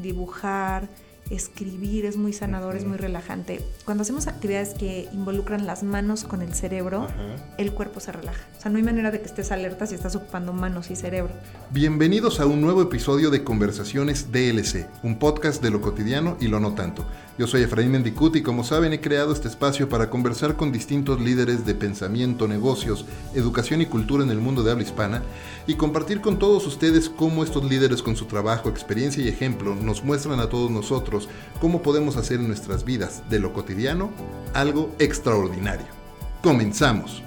dibujar, escribir es muy sanador, es muy relajante. Cuando hacemos actividades que involucran las manos con el cerebro, el cuerpo se relaja. O sea, no hay manera de que estés alerta si estás ocupando manos y cerebro. Bienvenidos a un nuevo episodio de Conversaciones DLC, un podcast de lo cotidiano y lo no tanto. Yo soy Efraín Mendicuti y como saben he creado este espacio para conversar con distintos líderes de pensamiento, negocios, educación y cultura en el mundo de habla hispana y compartir con todos ustedes cómo estos líderes con su trabajo, experiencia y ejemplo nos muestran a todos nosotros cómo podemos hacer en nuestras vidas de lo cotidiano algo extraordinario. Comenzamos.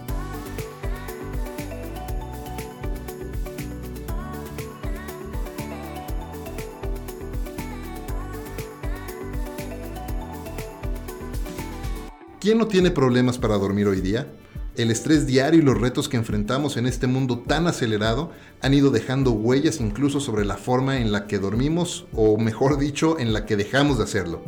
¿Quién no tiene problemas para dormir hoy día? El estrés diario y los retos que enfrentamos en este mundo tan acelerado han ido dejando huellas incluso sobre la forma en la que dormimos o mejor dicho, en la que dejamos de hacerlo.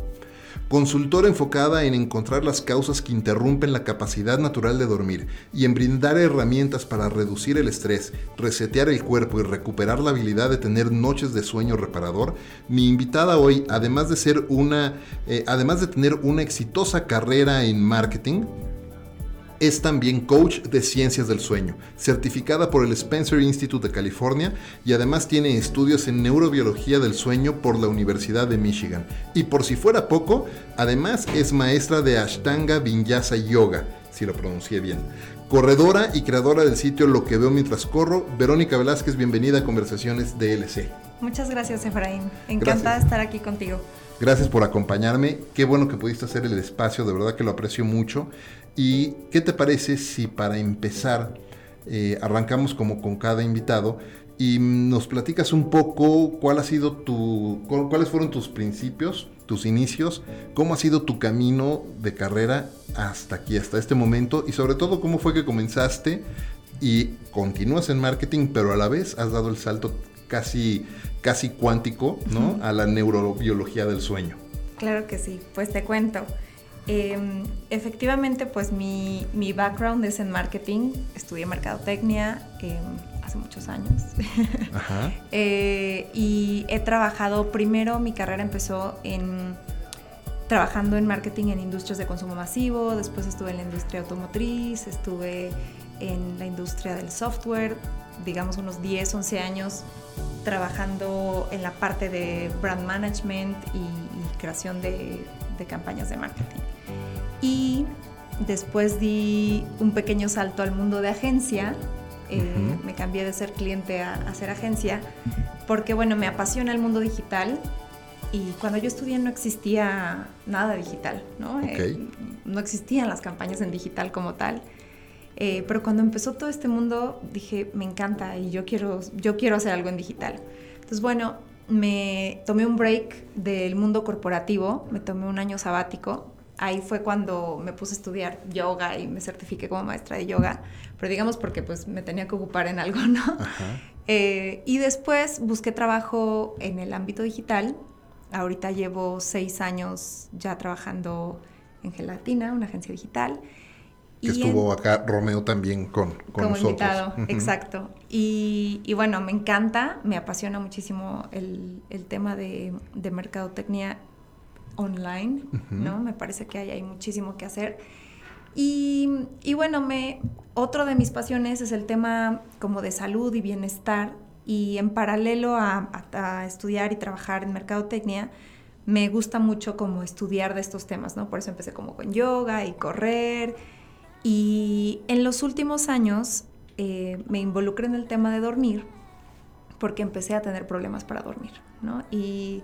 Consultora enfocada en encontrar las causas que interrumpen la capacidad natural de dormir y en brindar herramientas para reducir el estrés, resetear el cuerpo y recuperar la habilidad de tener noches de sueño reparador, mi invitada hoy, además de ser una, eh, además de tener una exitosa carrera en marketing, es también coach de ciencias del sueño, certificada por el Spencer Institute de California y además tiene estudios en neurobiología del sueño por la Universidad de Michigan. Y por si fuera poco, además es maestra de Ashtanga Vinyasa Yoga, si lo pronuncié bien. Corredora y creadora del sitio Lo que veo mientras corro, Verónica Velázquez, bienvenida a Conversaciones DLC. Muchas gracias, Efraín. Encantada de estar aquí contigo. Gracias por acompañarme. Qué bueno que pudiste hacer el espacio, de verdad que lo aprecio mucho. ¿Y qué te parece si para empezar eh, arrancamos como con cada invitado y nos platicas un poco cuál ha sido tu, cuáles fueron tus principios, tus inicios, cómo ha sido tu camino de carrera hasta aquí, hasta este momento y sobre todo cómo fue que comenzaste y continúas en marketing, pero a la vez has dado el salto casi, casi cuántico, ¿no? A la neurobiología del sueño. Claro que sí, pues te cuento. Em, efectivamente, pues mi, mi, background es en marketing, estudié mercadotecnia em, hace muchos años eh, y he trabajado, primero mi carrera empezó en trabajando en marketing en industrias de consumo masivo, después estuve en la industria automotriz, estuve en la industria del software, digamos unos 10, 11 años trabajando en la parte de brand management y creación de de campañas de marketing. Y después di un pequeño salto al mundo de agencia. Eh, me cambié de ser cliente a, a, ser agencia porque, bueno, me apasiona el mundo digital y cuando yo estudié no existía nada digital, ¿no? Eh, no existían las campañas en digital como tal. Eh, pero cuando empezó todo este mundo dije, me encanta y yo quiero, yo quiero hacer algo en digital. Entonces, bueno, me tomé un break del mundo corporativo, me tomé un año sabático. Ahí fue cuando me puse a estudiar yoga y me certifiqué como maestra de yoga, pero digamos porque pues me tenía que ocupar en algo, ¿no? Eh, y después busqué trabajo en el ámbito digital. Ahorita llevo seis años ya trabajando en Gelatina, una agencia digital. Que estuvo acá Romeo también con, con como invitado, exacto. Y, y, bueno, me encanta, me apasiona muchísimo el, el tema de, de, mercadotecnia online, ¿no? Me parece que hay, hay muchísimo que hacer. Y, y, bueno, me, otro de mis pasiones es el tema como de salud y bienestar. Y en paralelo a, a, a estudiar y trabajar en mercadotecnia, me gusta mucho como estudiar de estos temas, ¿no? Por eso empecé como con yoga y correr y en los últimos años eh, me involucré en el tema de dormir porque empecé a tener problemas para dormir, ¿no? Y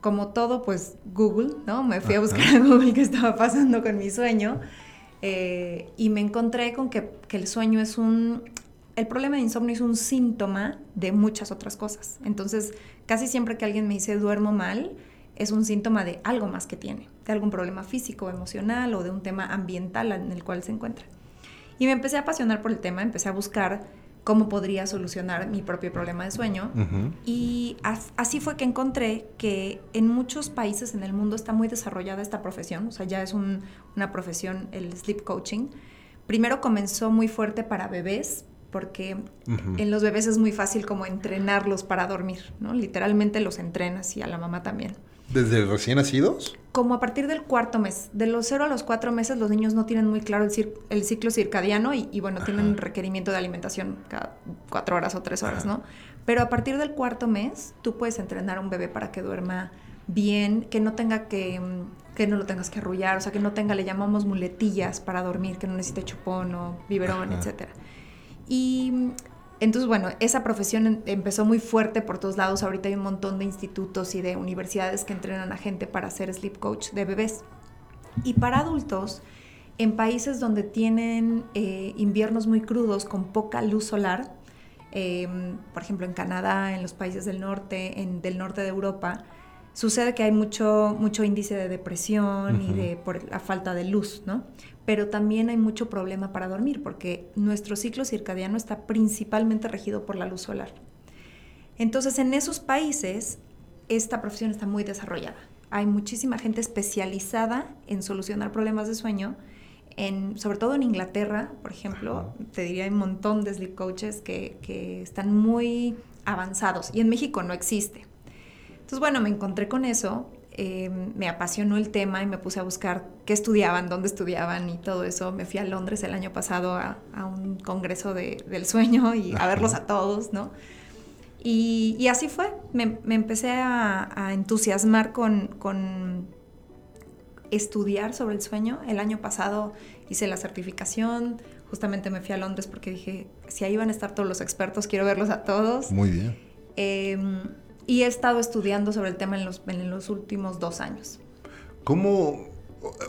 como todo, pues Google, ¿no? Me fui a buscar a Google qué estaba pasando con mi sueño eh, y me encontré con que, que el sueño es un... El problema de insomnio es un síntoma de muchas otras cosas. Entonces, casi siempre que alguien me dice duermo mal, es un síntoma de algo más que tiene, de algún problema físico, emocional o de un tema ambiental en el cual se encuentra. Y me empecé a apasionar por el tema, empecé a buscar cómo podría solucionar mi propio problema de sueño. Y así fue que encontré que en muchos países en el mundo está muy desarrollada esta profesión, o sea, ya es una profesión, el sleep coaching. Primero comenzó muy fuerte para bebés, porque en los bebés es muy fácil como entrenarlos para dormir, ¿no? Literalmente los entrenas y a la mamá también. ¿Desde recién nacidos? Como a partir del cuarto mes. De los cero a los cuatro meses los niños no tienen muy claro el, ciclo circadiano y, bueno, tienen requerimiento de alimentación cada cuatro horas o tres horas, ¿no? Pero a partir del cuarto mes tú puedes entrenar a un bebé para que duerma bien, que no tenga que, que no lo tengas que arrullar, o sea, que no tenga, le llamamos muletillas para dormir, que no necesite chupón o biberón, etcétera. Y entonces, bueno, esa profesión empezó muy fuerte por todos lados. Ahorita hay un montón de institutos y de universidades que entrenan a gente para ser sleep coach de bebés. Y para adultos, en países donde tienen eh, inviernos muy crudos con poca luz solar, em, por ejemplo en Canadá, en los países del norte, en, del norte de Europa, sucede que hay mucho, mucho índice de depresión y de por la falta de luz, ¿no? Pero también hay mucho problema para dormir porque nuestro ciclo circadiano está principalmente regido por la luz solar. Entonces, en esos países, esta profesión está muy desarrollada. Hay muchísima gente especializada en solucionar problemas de sueño, en, sobre todo en Inglaterra, por ejemplo, te diría hay un montón de sleep coaches que, que están muy avanzados y en México no existe. Entonces, bueno, me encontré con eso, eh, me apasionó el tema y me puse a buscar qué estudiaban, dónde estudiaban y todo eso. Me fui a Londres el año pasado a, un congreso del sueño y a verlos a todos, ¿no? Y, así fue, me, empecé a, entusiasmar con, con, estudiar sobre el sueño. El año pasado hice la certificación, justamente me fui a Londres porque dije, si ahí van a estar todos los expertos, quiero verlos a todos. Muy bien. Eh, y he estado estudiando sobre el tema en los, en los últimos dos años. ¿Cómo,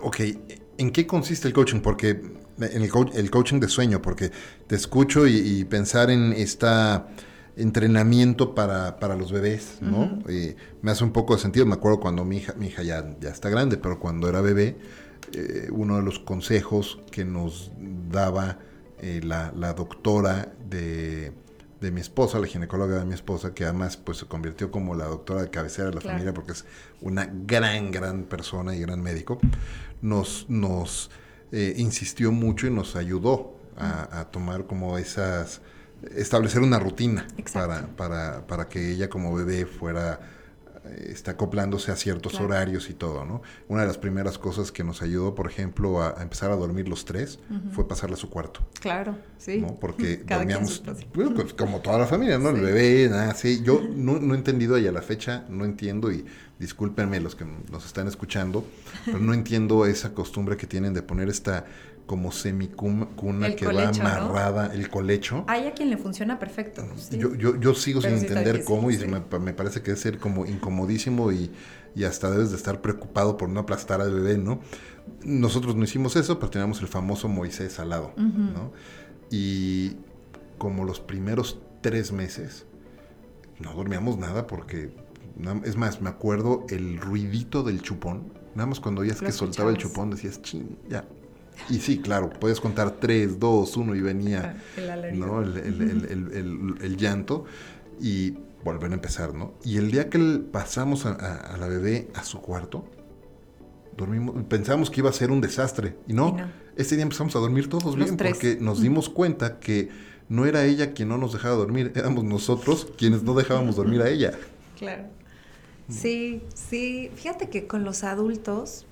ok, en qué consiste el coaching? Porque en el, el coaching de sueño, porque te escucho y, pensar en este entrenamiento para, para, los bebés, ¿no? me hace un poco de sentido. Me acuerdo cuando mi hija, mi hija ya, ya está grande, pero cuando era bebé, eh, uno de los consejos que nos daba eh, la, la doctora de de mi esposa, la ginecóloga de mi esposa, que además pues se convirtió como la doctora de cabecera de la familia porque es una gran, gran persona y gran médico, nos, nos eh, insistió mucho y nos ayudó a, tomar como esas, establecer una rutina para, para, para que ella como bebé fuera está acoplándose a ciertos horarios y todo, ¿no? Una de las primeras cosas que nos ayudó, por ejemplo, a, empezar a dormir los tres fue pasarle a su cuarto. Claro, sí. ¿no? Porque dormíamos, pues, como toda la familia, ¿no? El bebé, nada así. Yo no, no he entendido y a la fecha no entiendo y discúlpenme los que nos están escuchando, pero no entiendo esa costumbre que tienen de poner esta como semicuna que va amarrada, el colecho. Hay a quien le funciona perfecto. Yo, yo, yo, sigo sin entender cómo y me, me, parece que debe ser como incomodísimo y, y, hasta debes de estar preocupado por no aplastar al bebé, ¿no? Nosotros no hicimos eso, pero teníamos el famoso Moisés al lado, ¿no? Y como los primeros tres meses, no dormíamos nada porque, es más, me acuerdo el ruidito del chupón. Nada más cuando oías que soltaba el chupón decías, ching, ya, y sí, claro, puedes contar 3, 2, 1 y venía el, ¿no? el, llanto y volver a empezar, ¿no? Y el día que pasamos a, la bebé a su cuarto, dormimos, pensábamos que iba a ser un desastre y no, ese día empezamos a dormir todos bien porque nos dimos cuenta que no era ella quien no nos dejaba dormir, éramos nosotros quienes no dejábamos dormir a ella. Claro. Sí, sí, fíjate que con los adultos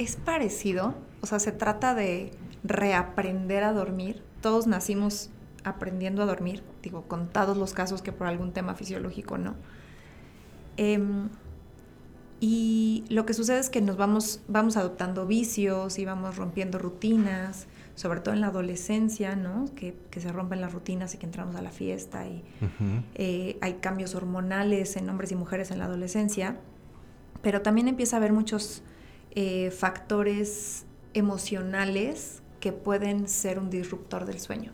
es parecido, o sea, se trata de reaprender a dormir. Todos nacimos aprendiendo a dormir, digo, contados los casos que por algún tema fisiológico no. Em, y lo que sucede es que nos vamos, vamos adoptando vicios y vamos rompiendo rutinas, sobre todo en la adolescencia, ¿no? Que, se rompen las rutinas y que entramos a la fiesta y eh, hay cambios hormonales en hombres y mujeres en la adolescencia, pero también empieza a haber muchos eh, factores emocionales que pueden ser un disruptor del sueño.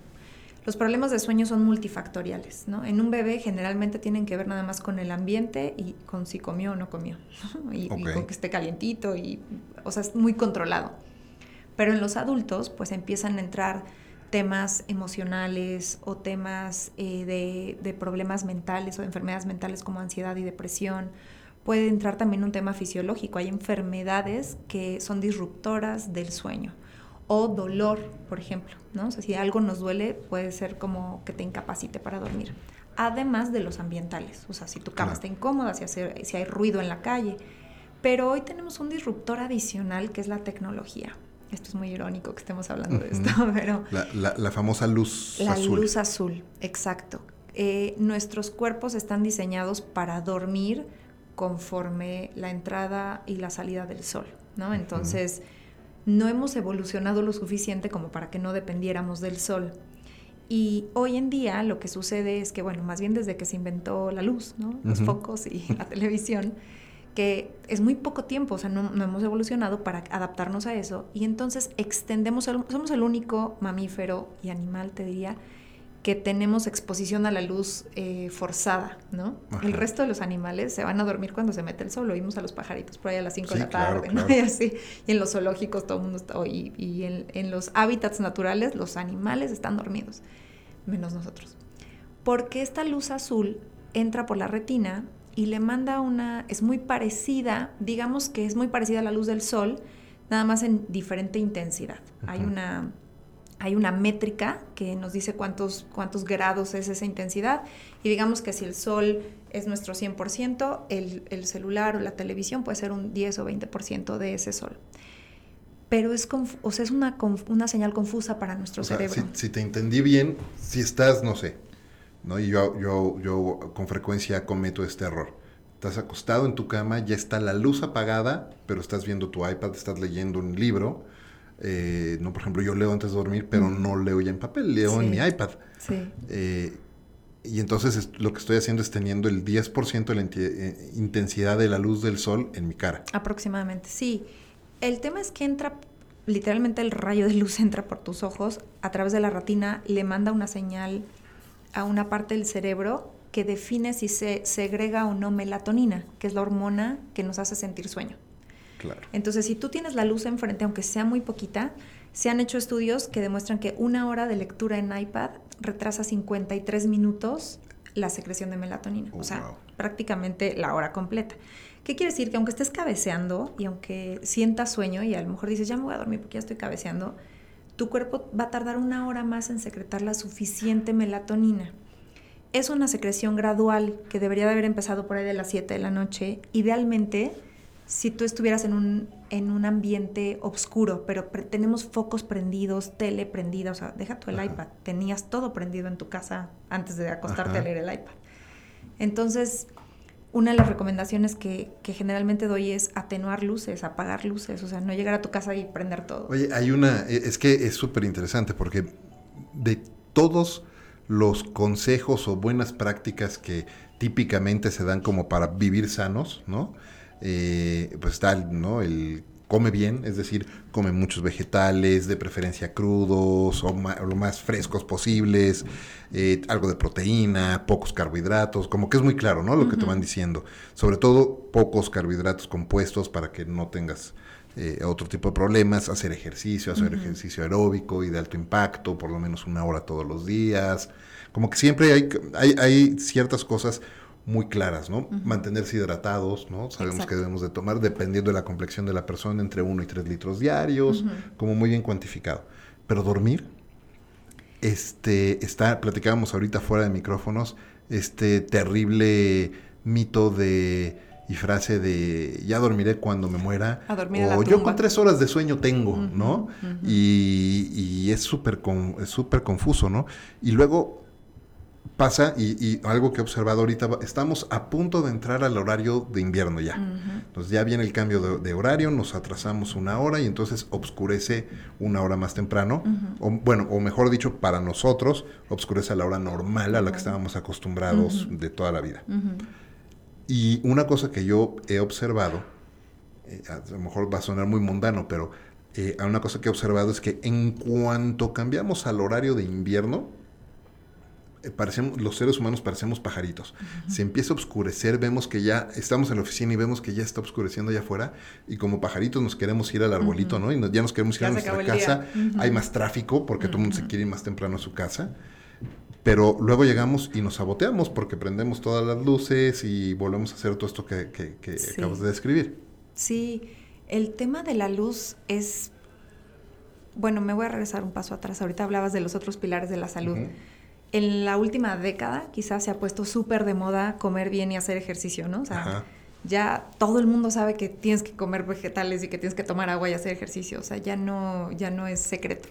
Los problemas de sueño son multifactoriales, ¿no? En un bebé generalmente tienen que ver nada más con el ambiente y con si comió o no comió, y, con que esté calientito, y, o sea, es muy controlado. Pero en los adultos, pues empiezan a entrar temas emocionales o temas eh, de, de problemas mentales o de enfermedades mentales como ansiedad y depresión, puede entrar también un tema fisiológico. Hay enfermedades que son disruptoras del sueño o dolor, por ejemplo, ¿no? O sea, si algo nos duele, puede ser como que te incapacite para dormir. Además de los ambientales, o sea, si tu cama está incómoda, si, si hay ruido en la calle. Pero hoy tenemos un disruptor adicional que es la tecnología. Esto es muy irónico que estemos hablando de esto, pero... La, famosa luz azul. La luz azul, exacto. Eh, nuestros cuerpos están diseñados para dormir conforme la entrada y la salida del sol, ¿no? Entonces, no hemos evolucionado lo suficiente como para que no dependiéramos del sol. Y hoy en día lo que sucede es que, bueno, más bien desde que se inventó la luz, ¿no? Los focos y la televisión, que es muy poco tiempo, o sea, no, hemos evolucionado para adaptarnos a eso. Y entonces extendemos, somos el único mamífero y animal, te diría, que tenemos exposición a la luz eh, forzada, ¿no? El resto de los animales se van a dormir cuando se mete el sol. Oímos a los pajaritos por ahí a las 5 de la tarde, ¿no? Y así. Y en los zoológicos todo el mundo está... Y, y en, en, los hábitats naturales los animales están dormidos, menos nosotros. Porque esta luz azul entra por la retina y le manda una... Es muy parecida, digamos que es muy parecida a la luz del sol, nada más en diferente intensidad. Hay una hay una métrica que nos dice cuántos, cuántos grados es esa intensidad y digamos que si el sol es nuestro 100%, el, el celular o la televisión puede ser un 10 o 20% de ese sol. Pero es, o sea, es una, una señal confusa para nuestro cerebro. Si, te entendí bien, si estás, no sé, ¿no? y yo, yo, yo con frecuencia cometo este error. Estás acostado en tu cama, ya está la luz apagada, pero estás viendo tu iPad, estás leyendo un libro, eh, no, por ejemplo, yo leo antes de dormir, pero no leo ya en papel, leo en mi iPad. Sí. Eh, y entonces lo que estoy haciendo es teniendo el 10% de la eh, intensidad de la luz del sol en mi cara. Aproximadamente, sí. El tema es que entra, literalmente el rayo de luz entra por tus ojos, a través de la retina, le manda una señal a una parte del cerebro que define si se segrega o no melatonina, que es la hormona que nos hace sentir sueño. Entonces, si tú tienes la luz enfrente, aunque sea muy poquita, se han hecho estudios que demuestran que una hora de lectura en iPad retrasa 53 minutos la secreción de melatonina. Oh, o sea, prácticamente la hora completa. ¿Qué quiere decir? Que aunque estés cabeceando y aunque sientas sueño y a lo mejor dices, ya me voy a dormir porque ya estoy cabeceando, tu cuerpo va a tardar una hora más en secretar la suficiente melatonina. Es una secreción gradual que debería de haber empezado por ahí de las 7 de la noche. Idealmente si tú estuvieras en un, en un ambiente oscuro, pero tenemos focos prendidos, tele prendida, o sea, deja tu el iPad, tenías todo prendido en tu casa antes de acostarte a leer el iPad. Entonces, una de las recomendaciones que, que, generalmente doy es atenuar luces, apagar luces, o sea, no llegar a tu casa y prender todo. Oye, hay una, e, es que es súper interesante porque de todos los consejos o buenas prácticas que típicamente se dan como para vivir sanos, ¿no? Eh, pues tal, ¿no? El come bien, es decir, come muchos vegetales, de preferencia crudos o, lo más frescos posibles, eh, algo de proteína, pocos carbohidratos, como que es muy claro, ¿no? Lo que te van diciendo. Sobre todo, pocos carbohidratos compuestos para que no tengas eh, otro tipo de problemas, hacer ejercicio, hacer ejercicio aeróbico y de alto impacto, por lo menos una hora todos los días. Como que siempre hay, hay, hay ciertas cosas muy claras, ¿no? Mantenerse hidratados, ¿no? Sabemos que debemos de tomar, dependiendo de la complexión de la persona, entre 1 y 3 litros diarios, como muy bien cuantificado. Pero dormir, este, está, platicábamos ahorita fuera de micrófonos, este terrible mito de y frase de ya dormiré cuando me muera o yo con tres horas de sueño tengo, ¿no? Y, y, es súper es súper confuso, ¿no? Y luego pasa, y, algo que he observado ahorita, estamos a punto de entrar al horario de invierno ya. Entonces ya viene el cambio de, horario, nos atrasamos una hora y entonces obscurece una hora más temprano. o, bueno, o mejor dicho, para nosotros, obscurece a la hora normal a la que estábamos acostumbrados de toda la vida. Y una cosa que yo he observado, eh, a lo mejor va a sonar muy mundano, pero eh, una cosa que he observado es que en cuanto cambiamos al horario de invierno, parecemos, los seres humanos parecemos pajaritos. Se empieza a oscurecer, vemos que ya estamos en la oficina y vemos que ya está oscureciendo allá afuera y como pajaritos nos queremos ir al arbolito, ¿no? Y ya nos queremos ir a nuestra casa. Hay más tráfico porque todo el mundo se quiere ir más temprano a su casa. Pero luego llegamos y nos saboteamos porque prendemos todas las luces y volvemos a hacer todo esto que, que, acabas de describir. Sí, el tema de la luz es bueno, me voy a regresar un paso atrás. Ahorita hablabas de los otros pilares de la salud. En la última década quizás se ha puesto súper de moda comer bien y hacer ejercicio, ¿no? O sea, ya todo el mundo sabe que tienes que comer vegetales y que tienes que tomar agua y hacer ejercicio. O sea, ya no, ya no es secreto.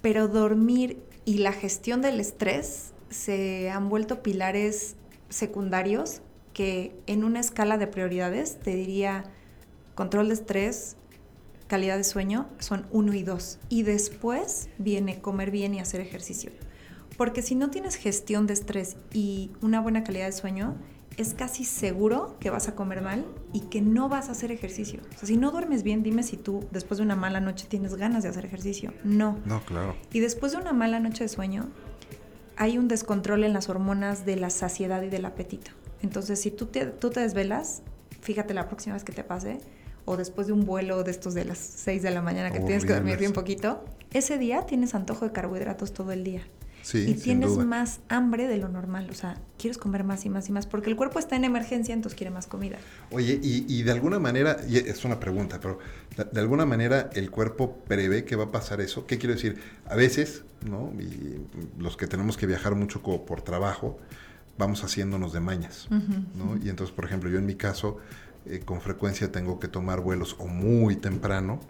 Pero dormir y la gestión del estrés se han vuelto pilares secundarios que en una escala de prioridades te diría control de estrés, calidad de sueño son uno y dos. Y después viene comer bien y hacer ejercicio. Porque si no tienes gestión de estrés y una buena calidad de sueño, es casi seguro que vas a comer mal y que no vas a hacer ejercicio. O sea, si no duermes bien, dime si tú después de una mala noche tienes ganas de hacer ejercicio. No. No, claro. Y después de una mala noche de sueño, hay un descontrol en las hormonas de la saciedad y del apetito. Entonces, si tú te, tú te desvelas, fíjate la próxima vez que te pase, o después de un vuelo de estos de las 6 de la mañana que tienes que dormir bien poquito, ese día tienes antojo de carbohidratos todo el día. Sí, y tienes más hambre de lo normal, o sea, quieres comer más y más y más, porque el cuerpo está en emergencia, entonces quiere más comida. Oye, y, de alguna manera, y es una pregunta, pero de, alguna manera el cuerpo prevé que va a pasar eso. ¿Qué quiero decir? A veces, ¿no? Y los que tenemos que viajar mucho por trabajo, vamos haciéndonos de mañas, ¿no? Y entonces, por ejemplo, yo en mi caso, eh, con frecuencia tengo que tomar vuelos o muy temprano,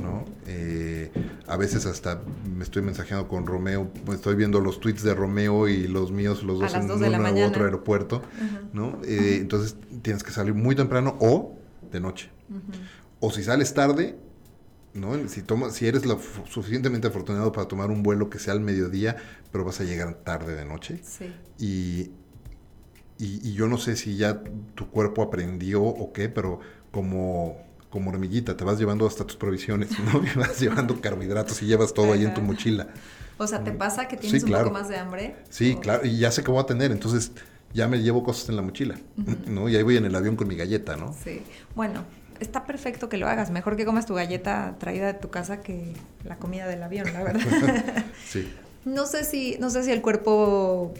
¿no? Eh, a veces hasta me estoy mensajeando con Romeo, estoy viendo los tweets de Romeo y los míos, los dos en uno u otro aeropuerto, ¿no? Eh, entonces tienes que salir muy temprano o de noche. O si sales tarde, ¿no? Si, toma, si eres lo suficientemente afortunado para tomar un vuelo que sea al mediodía, pero vas a llegar tarde de noche. Sí. Y y, yo no sé si ya tu cuerpo aprendió o qué, pero como, como hormiguita, te vas llevando hasta tus provisiones, ¿no? Y vas llevando carbohidratos y llevas todo ahí en tu mochila. O sea, ¿te pasa que tienes un poco más de hambre? Sí, claro, y ya sé que voy a tener, entonces ya me llevo cosas en la mochila, ¿no? Y ahí voy en el avión con mi galleta, ¿no? Sí, bueno, está perfecto que lo hagas, mejor que comas tu galleta traída de tu casa que la comida del avión, la verdad. sí. No sé si, no sé si el cuerpo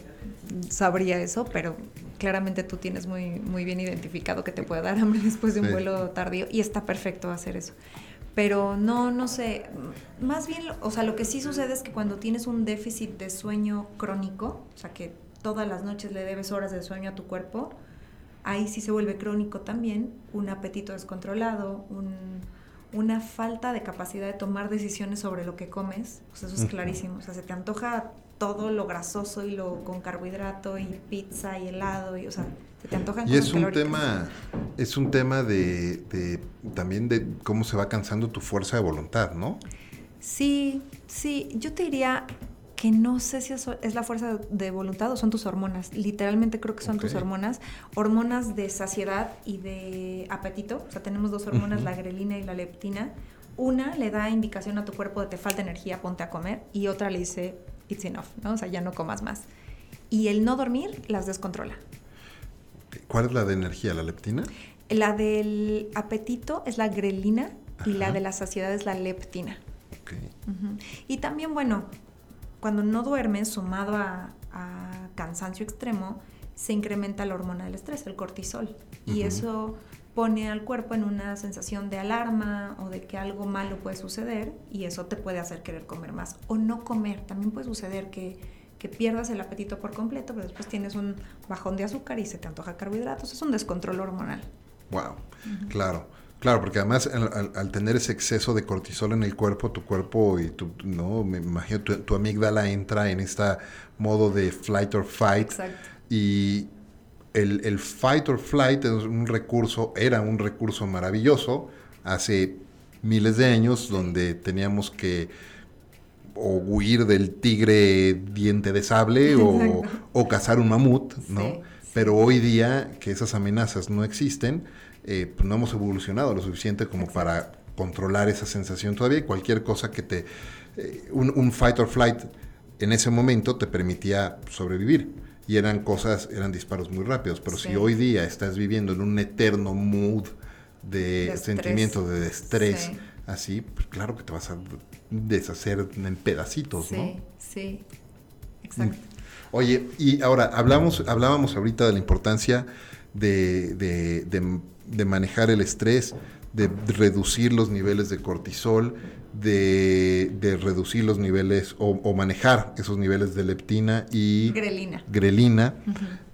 sabría eso, pero claramente tú tienes muy, muy bien identificado que te puede dar hambre después de un vuelo tardío y está perfecto hacer eso. Pero no, no sé, más bien, o sea, lo que sí sucede es que cuando tienes un déficit de sueño crónico, o sea, que todas las noches le debes horas de sueño a tu cuerpo, ahí sí se vuelve crónico también un apetito descontrolado, una falta de capacidad de tomar decisiones sobre lo que comes, pues eso es clarísimo, o sea, se te antoja todo lo grasoso y lo con carbohidrato y pizza y helado y o sea se te antojan y es un tema es un tema de, también de cómo se va cansando tu fuerza de voluntad no sí sí. Yo te diría que no sé si eso es la fuerza de voluntad o son tus hormonas. Literalmente creo que son tus hormonas. Hormonas de saciedad y de apetito. O sea, tenemos dos hormonas, la grelina y la leptina. Una le da indicación a tu cuerpo de te falta energía, ponte a comer. Y otra le dice it's enough, ¿no? O sea, ya no comas más. Y el no dormir las descontrola. ¿Cuál es la de energía, la leptina? La del apetito es la grelina y la de la saciedad es la leptina. Okay. Y también, bueno, cuando no duermes, sumado a, cansancio extremo, se incrementa la hormona del estrés, el cortisol. Y eso pone al cuerpo en una sensación de alarma o de que algo malo puede suceder y eso te puede hacer querer comer más o no comer. También puede suceder que, que pierdas el apetito por completo, pero después tienes un bajón de azúcar y se te antoja carbohidratos. Es un descontrol hormonal. Wow, claro. Claro, porque además al, tener ese exceso de cortisol en el cuerpo, tu cuerpo y tu, no, me imagino tu, tu amígdala entra en este modo de flight or fight. Exacto. Y, el, fight or flight es un recurso, era un recurso maravilloso hace miles de años donde teníamos que o huir del tigre diente de sable o, cazar un mamut, ¿no? Pero hoy día que esas amenazas no existen, eh, pues no hemos evolucionado lo suficiente como para controlar esa sensación todavía cualquier cosa que te... Eh, un fight or flight en ese momento te permitía sobrevivir y eran cosas, eran disparos muy rápidos. Pero si hoy día estás viviendo en un eterno mood de, sentimiento de estrés, así, pues claro que te vas a deshacer en pedacitos, ¿no? Sí, sí, exacto. Oye, y ahora hablamos, hablábamos ahorita de la importancia de, de, de manejar el estrés, de reducir los niveles de cortisol, de, reducir los niveles o, manejar esos niveles de leptina y grelina. grelina.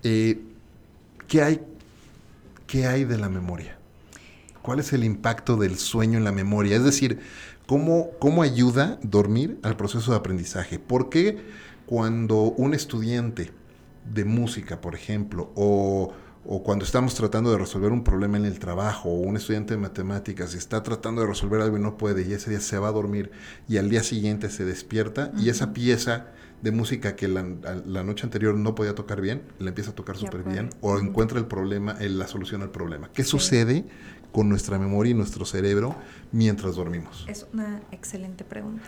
Eh, ¿qué, hay, ¿Qué hay de la memoria? ¿Cuál es el impacto del sueño en la memoria? Es decir, ¿cómo, cómo ayuda dormir al proceso de aprendizaje? ¿Por qué cuando un estudiante de música, por ejemplo, o o cuando estamos tratando de resolver un problema en el trabajo, o un estudiante de matemáticas está tratando de resolver algo y no puede, y ese día se va a dormir, y al día siguiente se despierta, y esa pieza de música que la, noche anterior no podía tocar bien, la empieza a tocar súper bien, o encuentra el problema, la solución al problema. ¿Qué sucede con nuestra memoria y nuestro cerebro mientras dormimos? Es una excelente pregunta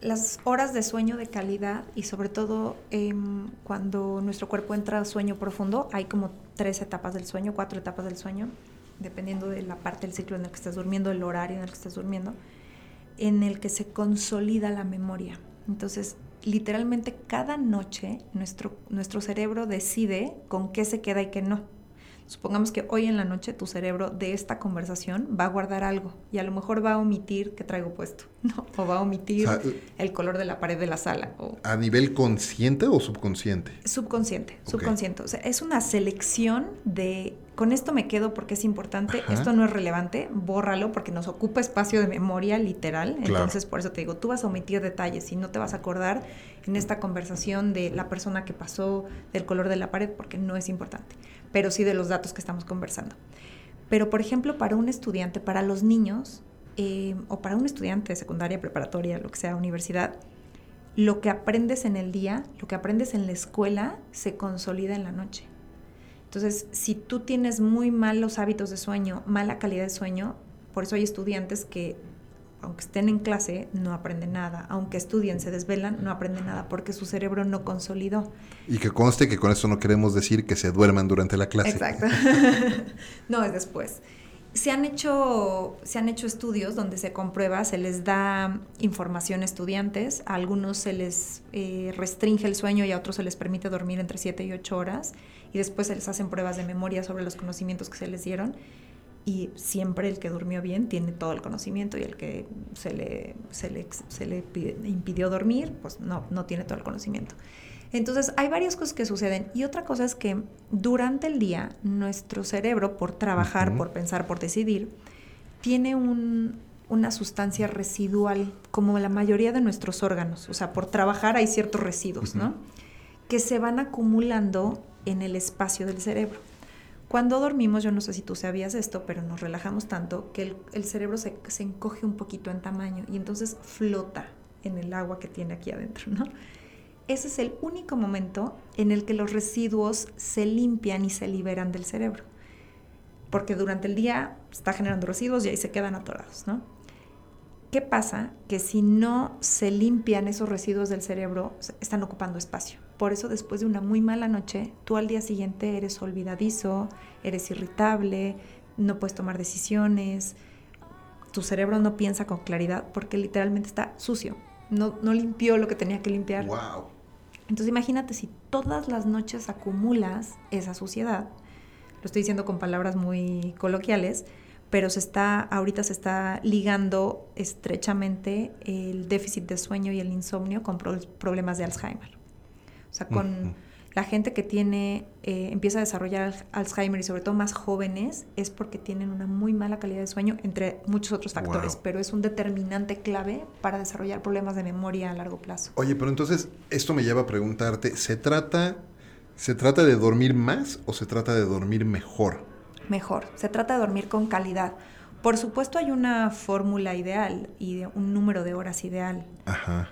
las horas de sueño de calidad y sobre todo em, cuando nuestro cuerpo entra a sueño profundo, hay como tres etapas del sueño, cuatro etapas del sueño, dependiendo de la parte del ciclo en el que estás durmiendo, el horario en el que estás durmiendo, en el que se consolida la memoria. Entonces, literalmente cada noche nuestro, nuestro cerebro decide con qué se queda y qué no. Supongamos que hoy en la noche tu cerebro de esta conversación va a guardar algo y a lo mejor va a omitir que traigo puesto, ¿no? O va a omitir el color de la pared de la sala. ¿A nivel consciente o subconsciente? Subconsciente, subconsciente. O sea, es una selección de, con esto me quedo porque es importante, esto no es relevante, bórralo porque nos ocupa espacio de memoria literal. Entonces, por eso te digo, tú vas a omitir detalles y no te vas a acordar en esta conversación de la persona que pasó, del color de la pared, porque no es importante pero sí de los datos que estamos conversando. Pero, por ejemplo, para un estudiante, para los niños, eh, o para un estudiante de secundaria, preparatoria, lo que sea, universidad, lo que aprendes en el día, lo que aprendes en la escuela, se consolida en la noche. Entonces, si tú tienes muy malos hábitos de sueño, mala calidad de sueño, por eso hay estudiantes que aunque estén en clase, no aprenden nada. Aunque estudien, se desvelan, no aprenden nada porque su cerebro no consolidó. Y que conste que con eso no queremos decir que se duerman durante la clase. Exacto. no, es después. Se han, hecho, se han hecho estudios donde se comprueba, se les da información a estudiantes, a algunos se les eh, restringe el sueño y a otros se les permite dormir entre 7 y 8 horas y después se les hacen pruebas de memoria sobre los conocimientos que se les dieron y siempre el que durmió bien tiene todo el conocimiento y el que se le, se le, se le impidió dormir, pues no, no tiene todo el conocimiento. Entonces hay varias cosas que suceden y otra cosa es que durante el día nuestro cerebro, por trabajar, por pensar, por decidir, tiene un, una sustancia residual como la mayoría de nuestros órganos. O sea, por trabajar hay ciertos residuos, ¿no? Que se van acumulando en el espacio del cerebro. Cuando dormimos, yo no sé si tú sabías esto, pero nos relajamos tanto que el, cerebro se, encoge un poquito en tamaño y entonces flota en el agua que tiene aquí adentro, ¿no? Ese es el único momento en el que los residuos se limpian y se liberan del cerebro. Porque durante el día está generando residuos y ahí se quedan atorados, ¿no? ¿Qué pasa? Que si no se limpian esos residuos del cerebro, están ocupando espacio. Por eso después de una muy mala noche, tú al día siguiente eres olvidadizo, eres irritable, no puedes tomar decisiones, tu cerebro no piensa con claridad porque literalmente está sucio, no, no limpió lo que tenía que limpiar. Wow. Entonces imagínate si todas las noches acumulas esa suciedad, lo estoy diciendo con palabras muy coloquiales, pero se está, ahorita se está ligando estrechamente el déficit de sueño y el insomnio con problemas de Alzheimer. O sea, con la gente que tiene, eh, empieza a desarrollar Alzheimer y sobre todo más jóvenes, es porque tienen una muy mala calidad de sueño, entre muchos otros factores, pero es un determinante clave para desarrollar problemas de memoria a largo plazo. Oye, pero entonces esto me lleva a preguntarte, ¿se trata, ¿se trata de dormir más o se trata de dormir mejor? Mejor, se trata de dormir con calidad. Por supuesto hay una fórmula ideal y un número de horas ideal. Ajá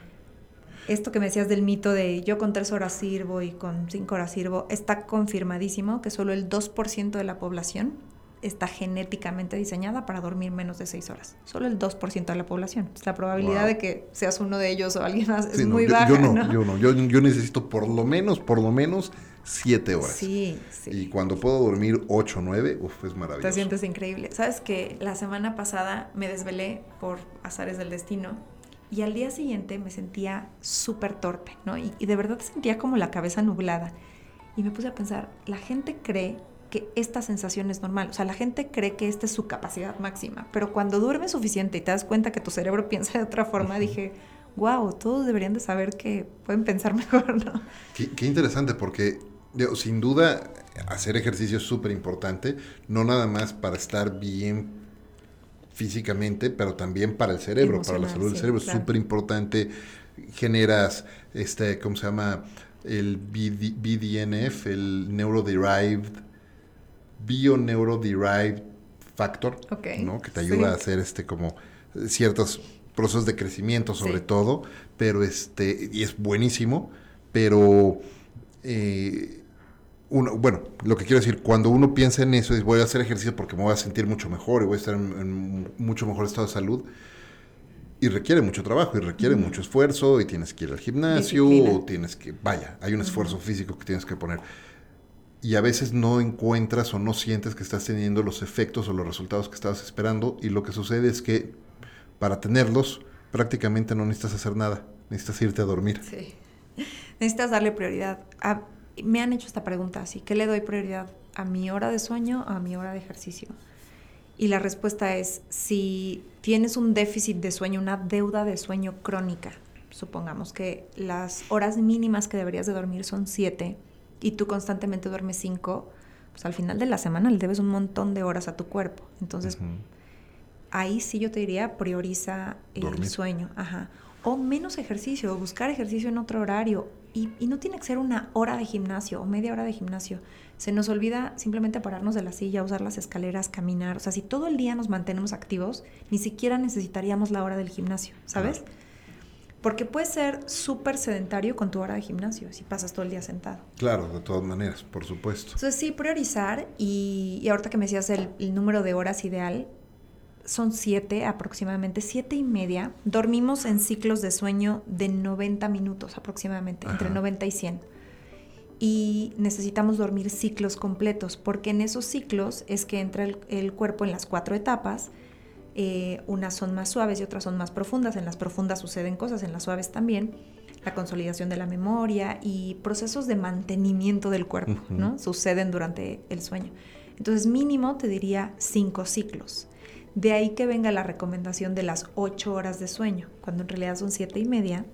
esto que me decías del mito de yo con tres horas sirvo y con cinco horas sirvo, está confirmadísimo que solo el 2% de la población está genéticamente diseñada para dormir menos de seis horas. Solo el 2% de la población. la probabilidad de que seas uno de ellos o alguien más es muy baja. Yo no, yo no. Yo, necesito por lo menos, por lo menos siete horas. Sí, sí. Y cuando puedo dormir ocho o nueve, uf, es maravilloso. Te sientes increíble. Sabes que la semana pasada me desvelé por azares del destino y al día siguiente me sentía súper torpe, ¿no? Y, de verdad sentía como la cabeza nublada. Y me puse a pensar, la gente cree que esta sensación es normal. O sea, la gente cree que esta es su capacidad máxima, pero cuando duermes suficiente y te das cuenta que tu cerebro piensa de otra forma, dije, wow, todos deberían de saber que pueden pensar mejor, ¿no? Qué, interesante, porque sin duda hacer ejercicio es súper importante, no nada más para estar bien físicamente, pero también para el cerebro, para la salud del cerebro. Es súper importante. Generas, este, ¿cómo se llama? El BDNF, el Neuroderived, Bio-Neuroderived Factor, ¿no? Que te ayuda a hacer este como ciertos procesos de crecimiento sobre todo, pero este, y es buenísimo, pero eh, bueno, lo que quiero decir, cuando uno piensa en eso, es voy a hacer ejercicio porque me voy a sentir mucho mejor y voy a estar en, mucho mejor estado de salud. Y requiere mucho trabajo y requiere mucho esfuerzo y tienes que ir al gimnasio o tienes que, vaya, hay un esfuerzo físico que tienes que poner. Y a veces no encuentras o no sientes que estás teniendo los efectos o los resultados que estabas esperando y lo que sucede es que para tenerlos prácticamente no necesitas hacer nada, necesitas irte a dormir. Sí. Necesitas darle prioridad. A, me han hecho esta pregunta así, ¿qué le doy prioridad? ¿A mi hora de sueño o a mi hora de ejercicio? Y la respuesta es, si tienes un déficit de sueño, una deuda de sueño crónica, supongamos que las horas mínimas que deberías de dormir son siete y tú constantemente duermes cinco, pues al final de la semana le debes un montón de horas a tu cuerpo. Entonces, ahí sí yo te diría, prioriza el sueño. Ajá. O menos ejercicio, buscar ejercicio en otro horario, y, no tiene que ser una hora de gimnasio o media hora de gimnasio. Se nos olvida simplemente pararnos de la silla, usar las escaleras, caminar. O sea, si todo el día nos mantenemos activos, ni siquiera necesitaríamos la hora del gimnasio, ¿sabes? Porque puede ser súper sedentario con tu hora de gimnasio si pasas todo el día sentado. Claro, de todas maneras, por supuesto. Entonces sí, priorizar y, y ahorita que me decías el, el número de horas ideal, son siete aproximadamente, siete y media. Dormimos en ciclos de sueño de 90 minutos aproximadamente, entre 90 y 100. Y necesitamos dormir ciclos completos, porque en esos ciclos es que entra el, cuerpo en las cuatro etapas. Eh, unas son más suaves y otras son más profundas. En las profundas suceden cosas, en las suaves también. La consolidación de la memoria y procesos de mantenimiento del cuerpo, ¿no? Suceden durante el sueño. Entonces, mínimo te diría cinco ciclos. De ahí que venga la recomendación de las ocho horas de sueño, cuando en realidad son siete y media,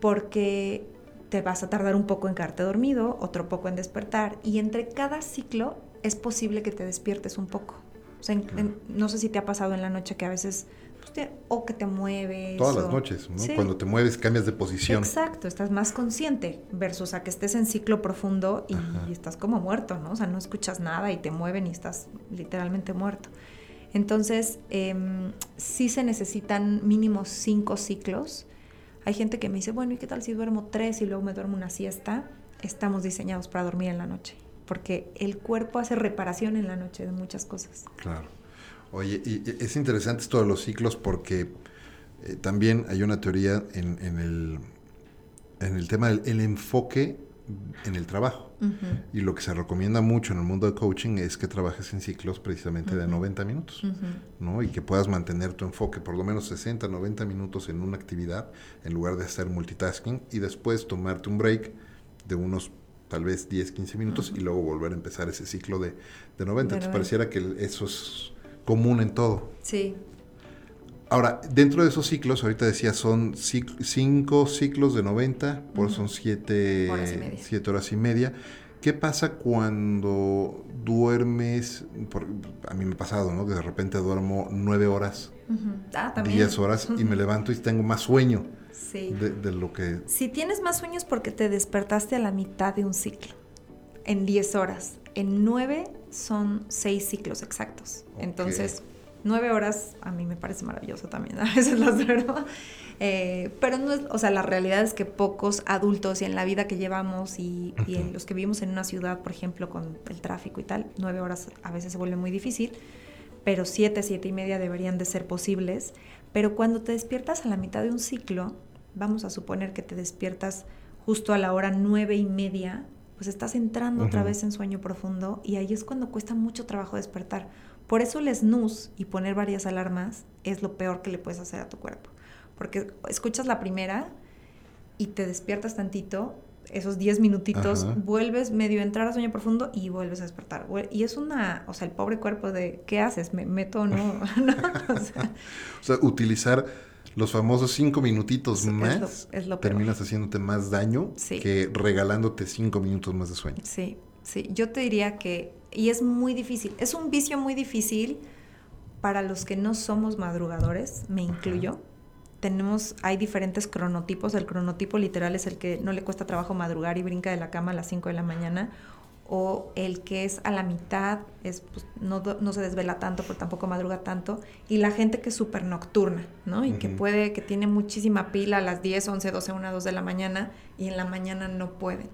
porque te vas a tardar un poco en quedarte dormido, otro poco en despertar, y entre cada ciclo es posible que te despiertes un poco. O sea, no sé si te ha pasado en la noche que a veces pues, o que te mueves. Todas las noches, ¿no? Cuando te mueves cambias de posición. Exacto, estás más consciente versus a que estés en ciclo profundo y estás como muerto, ¿no? O sea, no escuchas nada y te mueven y estás literalmente muerto. Entonces, em, sí se necesitan mínimo cinco ciclos. Hay gente que me dice, bueno, ¿y qué tal si duermo tres y luego me duermo una siesta? Estamos diseñados para dormir en la noche, porque el cuerpo hace reparación en la noche de muchas cosas. Claro. Oye, y es interesante esto de los ciclos porque eh, también hay una teoría en, el, en el tema del enfoque en el trabajo. Y lo que se recomienda mucho en el mundo de coaching es que trabajes en ciclos precisamente de 90 minutos, ¿no? Y que puedas mantener tu enfoque por lo menos 60, 90 minutos en una actividad en lugar de hacer multitasking y después tomarte un break de unos tal vez 10, 15 minutos y luego volver a empezar ese ciclo de, de 90. Entonces pareciera que eso es común en todo. Sí, Ahora, dentro de esos ciclos, ahorita decía, son cinco ciclos de 90, por son siete horas, y media. ¿Qué pasa cuando duermes? a mí me ha pasado, ¿no? Que de repente duermo nueve horas, ah, diez horas y me levanto y tengo más sueño. Sí. De, lo que... Si tienes más sueños porque te despertaste a la mitad de un ciclo, en diez horas. En nueve son seis ciclos exactos. Entonces, nueve horas a mí me parece maravilloso también, a veces las duermo. Eh, pero no es, o sea, la realidad es que pocos adultos y en la vida que llevamos y, en los que vivimos en una ciudad, por ejemplo, con el tráfico y tal, nueve horas a veces se vuelve muy difícil, pero siete, siete y media deberían de ser posibles. Pero cuando te despiertas a la mitad de un ciclo, vamos a suponer que te despiertas justo a la hora nueve y media, pues estás entrando otra vez en sueño profundo y ahí es cuando cuesta mucho trabajo despertar por eso el snooze y poner varias alarmas es lo peor que le puedes hacer a tu cuerpo. Porque escuchas la primera y te despiertas tantito, esos 10 minutitos, vuelves medio a entrar a sueño profundo y vuelves a despertar. Y es una, o sea, el pobre cuerpo de, ¿qué haces? ¿Me meto o no? O, sea, utilizar los famosos 5 minutitos más, es lo, terminas haciéndote más daño que regalándote 5 minutos más de sueño. Sí, sí, yo te diría que, y es muy difícil, es un vicio muy difícil para los que no somos madrugadores, me incluyo tenemos, hay diferentes cronotipos. El cronotipo literal es el que no le cuesta trabajo madrugar y brinca de la cama a las 5 de la mañana. O el que es a la mitad, es, pues, no, no, se desvela tanto, pero tampoco madruga tanto. Y la gente que es súper nocturna, ¿no? Y que puede, que tiene muchísima pila a las 10, 11, 12, 1, 2 de la mañana y en la mañana no puede.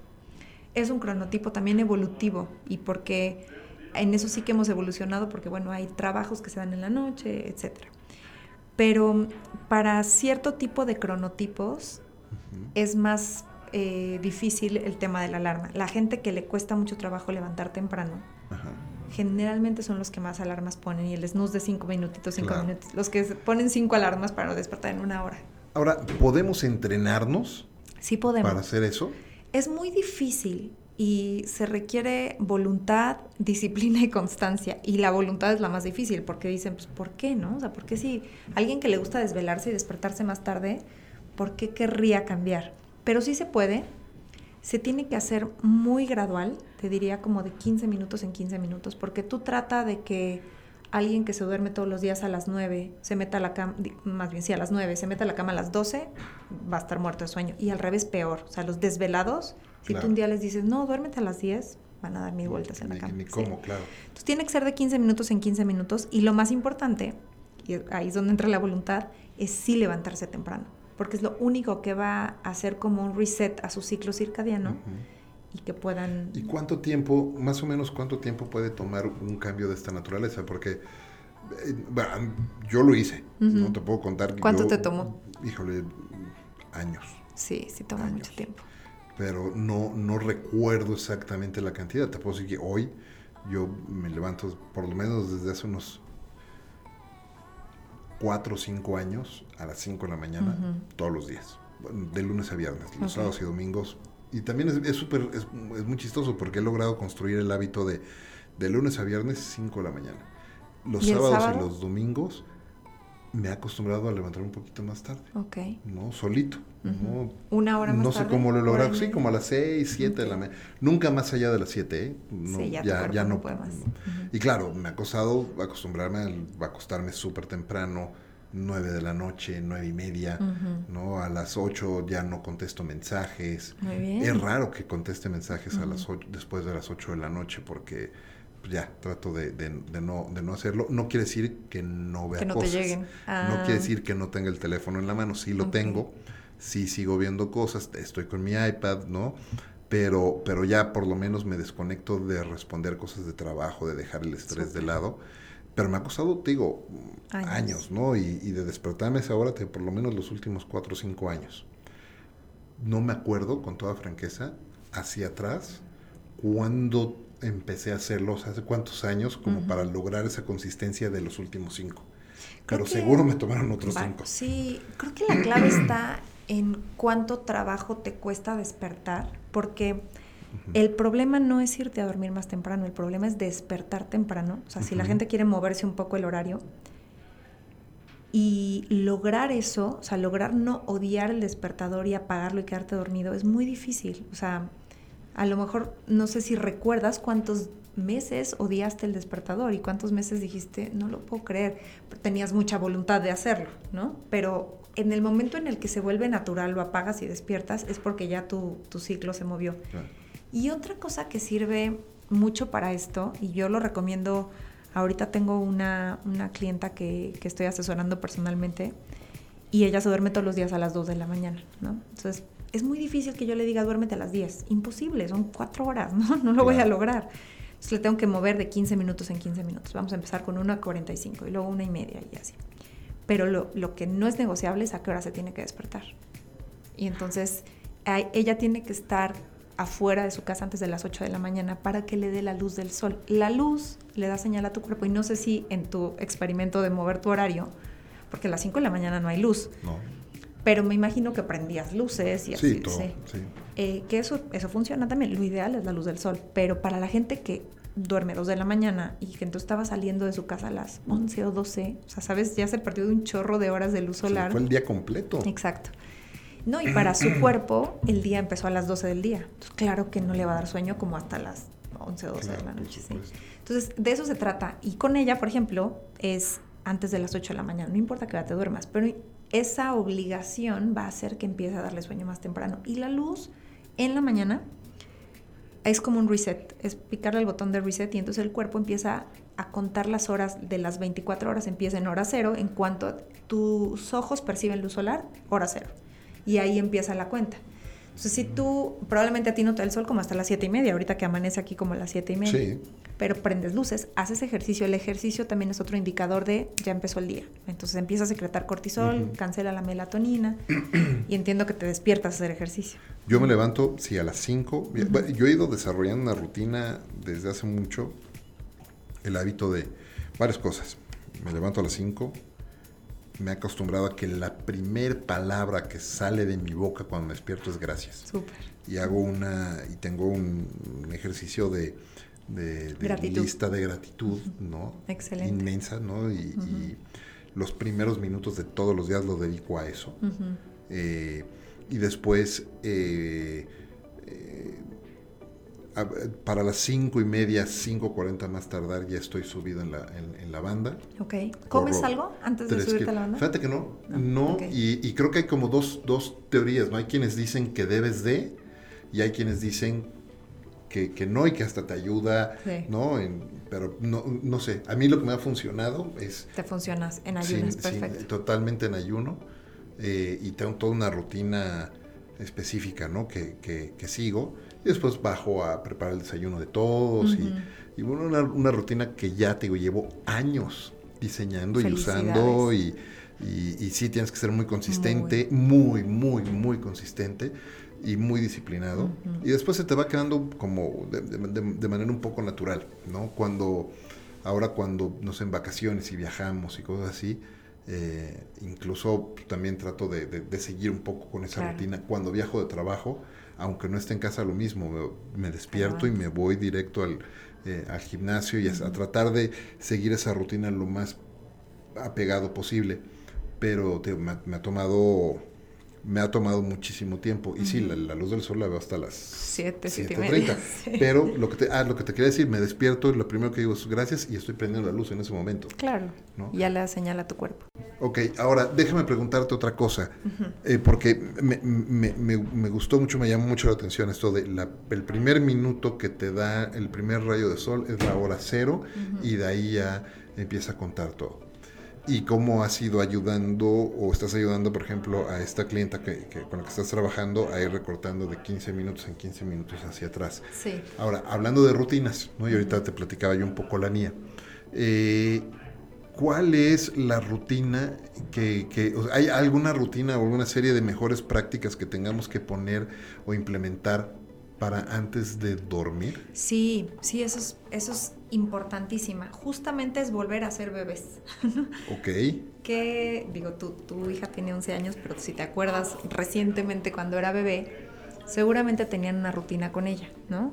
Es un cronotipo también evolutivo y porque en eso sí que hemos evolucionado porque, bueno, hay trabajos que se dan en la noche, etcétera. Pero para cierto tipo de cronotipos es más eh, difícil el tema de la alarma. La gente que le cuesta mucho trabajo levantar temprano, generalmente son los que más alarmas ponen y el snooze de cinco minutitos, cinco minutos. Los que ponen cinco alarmas para no despertar en una hora. Ahora, ¿podemos entrenarnos? Sí podemos. ¿Para hacer eso? Es muy difícil y se requiere voluntad, disciplina y constancia. Y la voluntad es la más difícil porque dicen, pues, ¿por qué no? O sea, ¿por qué si alguien que le gusta desvelarse y despertarse más tarde, ¿por qué querría cambiar? Pero sí se puede, se tiene que hacer muy gradual, te diría como de 15 minutos en 15 minutos, porque tú trata de que alguien que se duerme todos los días a las 9, se meta a la cama, más bien sí, a las 9, se meta a la cama a las 12, va a estar muerto de sueño. Y al revés, peor. O sea, los desvelados si tú un día les dices, no, duérmete a las 10, van a dar mil vueltas en la cama. Ni cómo, claro. Entonces tiene que ser de 15 minutos en 15 minutos y lo más importante, y ahí es donde entra la voluntad, es sí levantarse temprano, porque es lo único que va a hacer como un reset a su ciclo circadiano. Y que puedan... ¿Y cuánto tiempo, más o menos cuánto tiempo puede tomar un cambio de esta naturaleza? Porque eh, yo lo hice, no te puedo contar. ¿Cuánto te tomó? Híjole, años. Sí, sí toma mucho tiempo pero no, no recuerdo exactamente la cantidad. Te puedo decir que hoy yo me levanto por lo menos desde hace unos 4 o 5 años a las 5 de la mañana todos los días, de lunes a viernes, los sábados y domingos. Y también es súper, es, es, muy chistoso porque he logrado construir el hábito de de lunes a viernes 5 de la mañana. Los sábados y los domingos me he acostumbrado a levantar un poquito más tarde. Ok. ¿No? Solito. Una hora más No sé cómo lo he logrado. Sí, como a las 6, 7 de la mañana. Nunca más allá de las 7, ¿eh? sí, ya, ya, ya no. Puede más. Y claro, me ha costado acostumbrarme a, acostarme súper temprano. 9 de la noche, nueve y media, ¿no? A las 8 ya no contesto mensajes. Muy bien. Es raro que conteste mensajes a las 8, después de las 8 de la noche porque pues ya trato de, de, no, de no hacerlo. No quiere decir que no vea que no cosas. Te lleguen. No quiere ah. decir que no tenga el teléfono en la mano. Sí lo tengo, sí sigo viendo cosas, estoy con mi iPad, ¿no? Pero, pero ya por lo menos me desconecto de responder cosas de trabajo, de dejar el estrés de lado. Pero me ha costado, te digo, años, ¿no? Y, y, de despertarme esa hora, por lo menos los últimos cuatro o cinco años. No me acuerdo, con toda franqueza, hacia atrás, cuando empecé a hacerlo hace cuántos años como para lograr esa consistencia de los últimos cinco. Pero seguro me tomaron otros cinco. Sí, creo que la clave está en cuánto trabajo te cuesta despertar, porque el problema no es irte a dormir más temprano, el problema es despertar temprano. O sea, si la gente quiere moverse un poco el horario y lograr eso, o sea, lograr no odiar el despertador y apagarlo y quedarte dormido, es muy difícil. O sea, a lo mejor no sé si recuerdas cuántos meses odiaste el despertador y cuántos meses dijiste, no lo puedo creer, tenías mucha voluntad de hacerlo, ¿no? Pero en el momento en el que se vuelve natural, lo apagas y despiertas, es porque ya tu, ciclo se movió. Y otra cosa que sirve mucho para esto, y yo lo recomiendo, ahorita tengo una, clienta que, que estoy asesorando personalmente, y ella se duerme todos los días a las 2 de la mañana, ¿no? Entonces, es muy difícil que yo le diga duérmete a las 10. Imposible, son cuatro horas, ¿no? No lo voy a lograr. Entonces le tengo que mover de 15 minutos en 15 minutos. Vamos a empezar con una a 45 y luego una y media y así. Pero lo, lo que no es negociable es a qué hora se tiene que despertar. Y entonces ella tiene que estar afuera de su casa antes de las 8 de la mañana para que le dé la luz del sol. La luz le da señal a tu cuerpo y no sé si en tu experimento de mover tu horario, porque a las 5 de la mañana no hay luz. No Pero me imagino que prendías luces y así. Sí, todo, sí. Eh, que eso, eso funciona también. Lo ideal es la luz del sol. Pero para la gente que duerme dos de la mañana y que entonces estaba saliendo de su casa a las 11 o 12, o sea, ¿sabes? Ya se perdió de un chorro de horas de luz solar. fue el día completo. Exacto. No, y para su cuerpo el día empezó a las 12 del día. Entonces, claro que no le va a dar sueño como hasta las 11 o 12 de la noche. ¿sí? Entonces, de eso se trata. Y con ella, por ejemplo, es antes de las 8 de la mañana. No importa que te duermas, pero esa obligación va a hacer que empiece a darle sueño más temprano. Y la luz en la mañana es como un reset, es picarle el botón de reset y entonces el cuerpo empieza a contar las horas de las 24 horas, empieza en hora cero, en cuanto tus ojos perciben luz solar, hora cero. Y ahí empieza la cuenta. Entonces, si tú, probablemente a ti no te da el sol como hasta las siete y media, ahorita que amanece aquí como a las siete y media. Pero prendes luces, haces ejercicio. El ejercicio también es otro indicador de ya empezó el día. Entonces empieza a secretar cortisol, cancela la melatonina y entiendo que te despiertas a hacer ejercicio. Yo me levanto, sí, a las 5. Yo he ido desarrollando una rutina desde hace mucho, el hábito de varias cosas. Me levanto a las 5, me he acostumbrado a que la primer palabra que sale de mi boca cuando me despierto es gracias. Súper. Y hago una, y tengo un, ejercicio de, de, lista de gratitud, ¿no? Excelente. Inmensa, ¿no? Y, los primeros minutos de todos los días lo dedico a eso. eh, y después eh, eh, para las cinco y media, 5.40 más tardar, ya estoy subido en la, en, la banda. Ok. ¿Comes algo antes de subirte a la banda? Fíjate que no. No, y, creo que hay como dos, dos, teorías, ¿no? Hay quienes dicen que debes de, y hay quienes dicen que, que no y que hasta te ayuda, ¿no? pero no, no sé, a mí lo que me ha funcionado es... Te funcionas en ayuno, es perfecto. totalmente en ayuno, eh, y tengo toda una rutina específica, ¿no? Que, que, que sigo y después bajo a preparar el desayuno de todos y, bueno, una, rutina que ya te digo, llevo años diseñando y usando y, y, sí tienes que ser muy consistente, muy, muy, muy, consistente y muy disciplinado. Y después se te va quedando como de, manera un poco natural, ¿no? Cuando, ahora cuando, no sé, en vacaciones y viajamos y cosas así, eh, incluso también trato de, seguir un poco con esa rutina. Cuando viajo de trabajo, aunque no esté en casa lo mismo, me, despierto y me voy directo al, eh, gimnasio y a, tratar de seguir esa rutina lo más apegado posible. Pero me, ha tomado me ha tomado muchísimo tiempo. Y sí, la, luz del sol la veo hasta las 7, 7.30. Pero lo que, te, ah, lo que te quería decir, me despierto y lo primero que digo es gracias y estoy prendiendo la luz en ese momento. Claro. Ya le señala a tu cuerpo. Ok, ahora déjame preguntarte otra cosa, eh, porque me, me, me, gustó mucho, me llamó mucho la atención esto de la, el primer minuto que te da el primer rayo de sol es la hora cero y de ahí ya empieza a contar todo y cómo has ido ayudando o estás ayudando, por ejemplo, a esta clienta que, con la que estás trabajando a ir recortando de 15 minutos en 15 minutos hacia atrás. Sí. Ahora, hablando de rutinas, ¿no? y ahorita te platicaba yo un poco la mía. Eh, ¿Cuál es la rutina que, que hay alguna rutina o alguna serie de mejores prácticas que tengamos que poner o implementar para antes de dormir? Sí, sí, eso es, eso es importantísima. Justamente es volver a ser bebés. ok. Que, digo, tu, tu hija tiene 11 años, pero si te acuerdas recientemente cuando era bebé, seguramente tenían una rutina con ella, ¿no?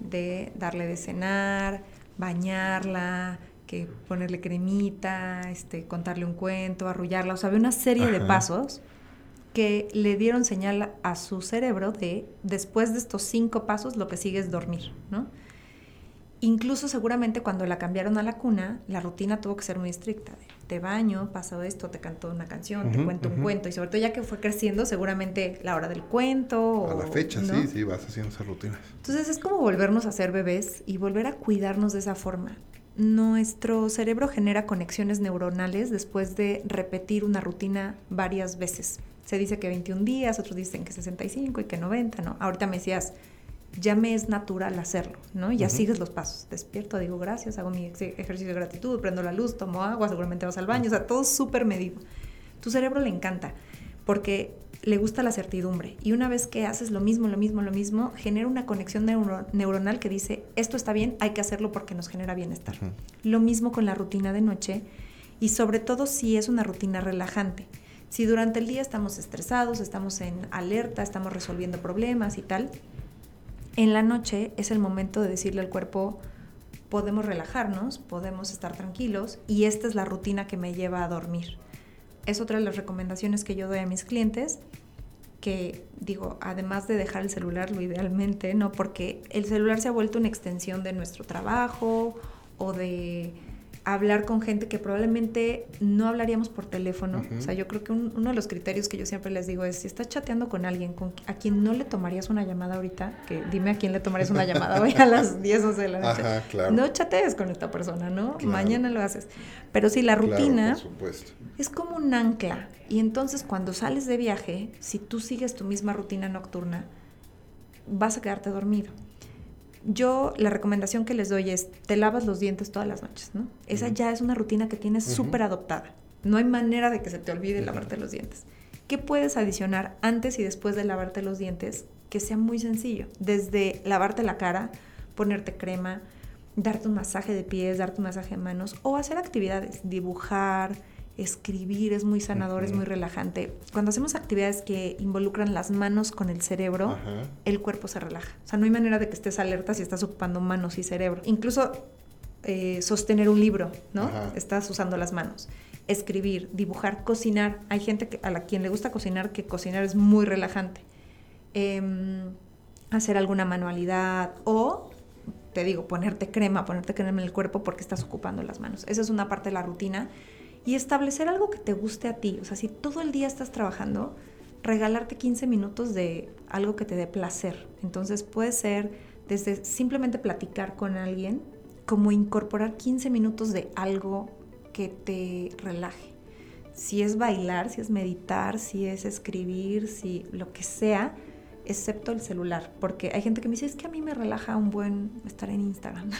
De darle de cenar, bañarla, que ponerle cremita, este, contarle un cuento, arrullarla. O sea, había una serie de pasos que le dieron señal a su cerebro de después de estos cinco pasos lo que sigue es dormir, ¿no? Incluso seguramente cuando la cambiaron a la cuna, la rutina tuvo que ser muy estricta. te baño, pasó esto, te canto una canción, te cuento un cuento. Y sobre todo ya que fue creciendo, seguramente la hora del cuento. A la fecha, sí, sí, vas haciendo esas rutinas. Entonces es como volvernos a ser bebés y volver a cuidarnos de esa forma. Nuestro cerebro genera conexiones neuronales después de repetir una rutina varias veces. Se dice que 21 días, otros dicen que 65 y que 90, ¿no? Ahorita me decías, ya me es natural hacerlo, ¿no? Ya sigues los pasos. Despierto, digo gracias, hago mi ejercicio de gratitud, prendo la luz, tomo agua, seguramente vas al baño, o sea, todo súper medido. Tu cerebro le encanta porque le gusta la certidumbre. Y una vez que haces lo mismo, lo mismo, lo mismo, genera una conexión neuronal que dice, esto está bien, hay que hacerlo porque nos genera bienestar. Lo mismo con la rutina de noche y sobre todo si es una rutina relajante Si durante el día estamos estresados, estamos en alerta, estamos resolviendo problemas y tal, en la noche es el momento de decirle al cuerpo, podemos relajarnos, podemos estar tranquilos y esta es la rutina que me lleva a dormir. Es otra de las recomendaciones que yo doy a mis clientes, que digo, además de dejar el celular lo idealmente, ¿no? Porque el celular se ha vuelto una extensión de nuestro trabajo o de hablar con gente que probablemente no hablaríamos por teléfono. O sea, yo creo que uno de los criterios que yo siempre les digo es, si estás chateando con alguien con, a quien no le tomarías una llamada ahorita, que dime a quién le tomarías una llamada hoy a las 10 o de la noche. No chatees con esta persona, ¿no? Mañana lo haces. Pero sí, la rutina es como un ancla. Y entonces cuando sales de viaje, si tú sigues tu misma rutina nocturna, vas a quedarte dormido yo la recomendación que les doy es, te lavas los dientes todas las noches, ¿no? Esa ya es una rutina que tienes súper adoptada. No hay manera de que se te olvide lavarte los dientes. ¿Qué puedes adicionar antes y después de lavarte los dientes que sea muy sencillo? Desde lavarte la cara, ponerte crema, darte un masaje de pies, darte un masaje de manos o hacer actividades, dibujar, escribir es muy sanador, es muy relajante. Cuando hacemos actividades que involucran las manos con el cerebro, el cuerpo se relaja. O sea, no hay manera de que estés alerta si estás ocupando manos y cerebro. Incluso eh, sostener un libro, ¿no? Estás usando las manos. Escribir, dibujar, cocinar. Hay gente a la quien le gusta cocinar que cocinar es muy relajante. Em, hacer alguna manualidad o te digo, ponerte crema, ponerte crema en el cuerpo porque estás ocupando las manos. Esa es una parte de la rutina y establecer algo que te guste a ti. O sea, si todo el día estás trabajando, regalarte 15 minutos de algo que te dé placer. Entonces puede ser desde simplemente platicar con alguien, como incorporar 15 minutos de algo que te relaje. Si es bailar, si es meditar, si es escribir, si lo que sea, excepto el celular, porque hay gente que me dice, es que a mí me relaja un buen estar en Instagram.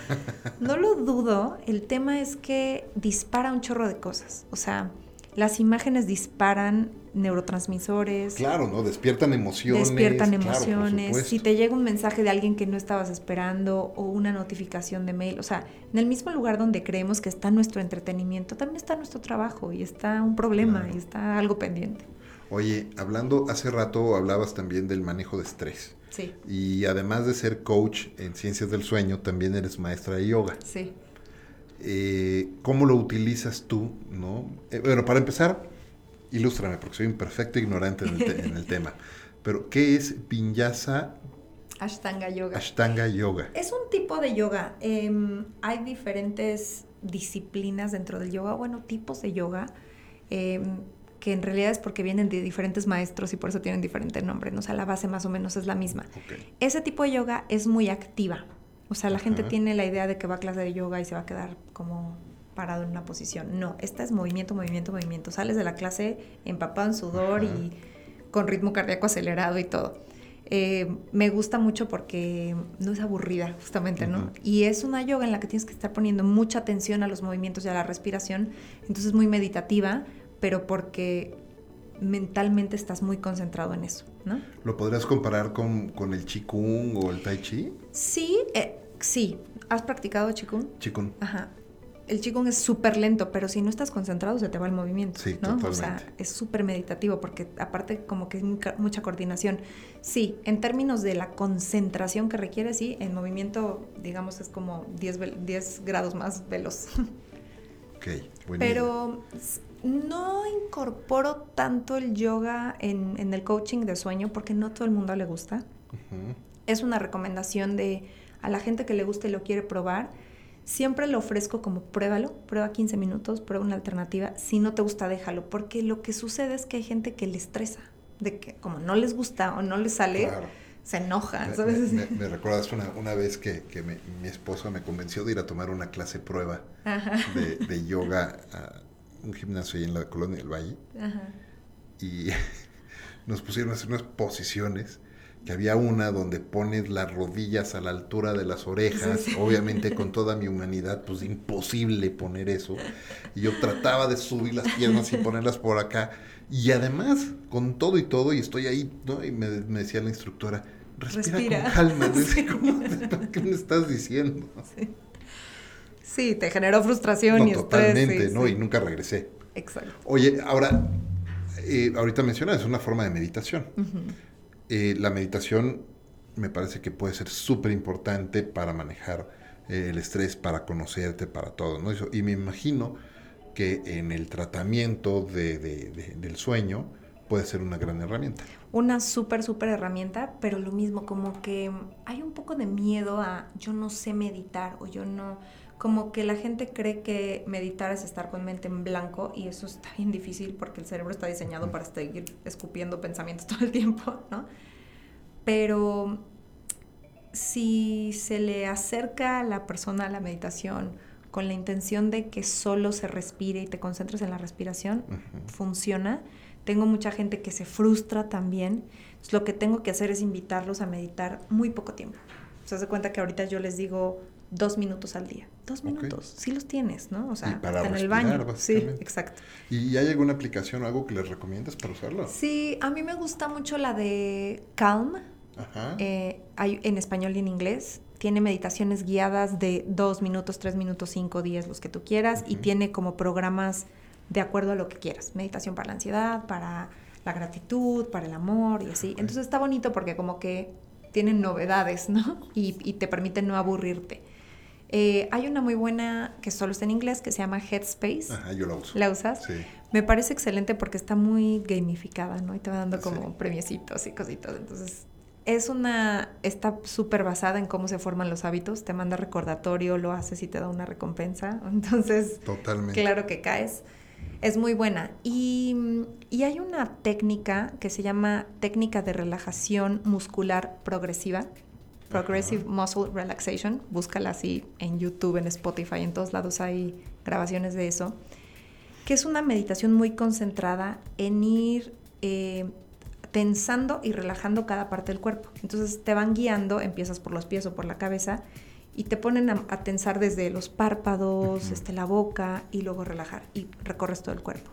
no lo dudo, el tema es que dispara un chorro de cosas, o sea, las imágenes disparan neurotransmisores. Claro, ¿no? Despiertan emociones. Despiertan emociones. si te llega un mensaje de alguien que no estabas esperando o una notificación de mail, o sea, en el mismo lugar donde creemos que está nuestro entretenimiento, también está nuestro trabajo y está un problema y está algo pendiente. Oye, hablando, hace rato hablabas también del manejo de estrés. Sí. Y además de ser coach en ciencias del sueño, también eres maestra de yoga. Sí. Eh, ¿Cómo lo utilizas tú? ¿no? Eh, bueno, para empezar, ilústrame, porque soy un perfecto ignorante en el, tema. Pero, ¿qué es Vinyasa Ashtanga Yoga. Ashtanga Yoga. Es un tipo de yoga. Em, hay diferentes disciplinas dentro del yoga, bueno, tipos de yoga. Eh, que en realidad es porque vienen de diferentes maestros y por eso tienen diferente nombre, ¿no? o sea, la base más o menos es la misma. Ese tipo de yoga es muy activa, o sea, la gente tiene la idea de que va a clase de yoga y se va a quedar como parado en una posición. No, esta es movimiento, movimiento, movimiento. Sales de la clase empapado en sudor y con ritmo cardíaco acelerado y todo. Eh, me gusta mucho porque no es aburrida, justamente, ¿no? Y es una yoga en la que tienes que estar poniendo mucha atención a los movimientos y a la respiración, entonces es muy meditativa, pero porque mentalmente estás muy concentrado en eso, ¿no? ¿Lo podrías comparar con, el Qigong o el Tai Chi? Sí, eh, sí. ¿Has practicado Qigong? Qigong. Ajá. El Qigong es súper lento, pero si no estás concentrado se te va el movimiento, sí, ¿no? Totalmente. O sea, es súper meditativo porque aparte como que es mucha coordinación. Sí, en términos de la concentración que requiere, sí, en movimiento, digamos, es como 10, 10 grados más veloz. Ok, buenísimo. Pero no incorporo tanto el yoga en, el coaching de sueño porque no todo el mundo le gusta. Es una recomendación de a la gente que le gusta y lo quiere probar. Siempre lo ofrezco como pruébalo, prueba 15 minutos, prueba una alternativa. Si no te gusta, déjalo, porque lo que sucede es que hay gente que le estresa, de que como no les gusta o no les sale, se enoja. Me, recuerdas una, vez que, mi esposo me convenció de ir a tomar una clase prueba de, de, yoga un gimnasio ahí en la colonia del Valle. Y nos pusieron a hacer unas posiciones que había una donde pones las rodillas a la altura de las orejas, obviamente con toda mi humanidad, pues imposible poner eso. Y yo trataba de subir las piernas y ponerlas por acá. Y además, con todo y todo, y estoy ahí, ¿no? Y me, decía la instructora, respira, con calma. ¿Qué me estás diciendo? Sí. Sí, te generó frustración y estrés. Totalmente, ¿no? Y nunca regresé. Exacto. Oye, ahora, Eh, ahorita mencionas, es una forma de meditación. Eh, la meditación me parece que puede ser súper importante para manejar eh, el estrés, para conocerte, para todo. ¿no? y me imagino que en el tratamiento del sueño puede ser una gran herramienta. Una súper, súper herramienta, pero lo mismo, como que hay un poco de miedo a yo no sé meditar o yo no, como que la gente cree que meditar es estar con mente en blanco y eso está bien difícil porque el cerebro está diseñado para seguir escupiendo pensamientos todo el tiempo, ¿no? Pero si se le acerca a la persona a la meditación con la intención de que solo se respire y te concentres en la respiración, funciona. Tengo mucha gente que se frustra también. lo que tengo que hacer es invitarlos a meditar muy poco tiempo. Se hace cuenta que ahorita yo les digo dos minutos al día. Dos minutos, sí los tienes, ¿no? O sea, en el baño. Sí, exacto. ¿Y hay alguna aplicación o algo que les recomiendas para usarlo? Sí, a mí me gusta mucho la de Calm. Ajá. Eh, hay en español y en inglés. Tiene meditaciones guiadas de dos minutos, tres minutos, cinco, diez, los que tú quieras. Y tiene como programas de acuerdo a lo que quieras. Meditación para la ansiedad, para la gratitud, para el amor y así. Entonces está bonito porque como que tienen novedades, ¿no? Y, y te permiten no aburrirte. Eh, hay una muy buena que solo está en inglés que se llama Headspace. Ajá, yo la uso. ¿La usas? Sí. Me parece excelente porque está muy gamificada, ¿no? Y te va dando como premiecitos y cositas. Entonces, es una. Está súper basada en cómo se forman los hábitos. Te manda recordatorio, lo haces y te da una recompensa. Entonces, Totalmente. claro que caes. Es muy buena. Y, y hay una técnica que se llama técnica de relajación muscular progresiva Progressive Muscle Relaxation, búscala así en YouTube, en Spotify, en todos lados hay grabaciones de eso, que es una meditación muy concentrada en ir eh, tensando y relajando cada parte del cuerpo. Entonces te van guiando, empiezas por los pies o por la cabeza y te ponen a, tensar desde los párpados, este, la boca y luego relajar y recorres todo el cuerpo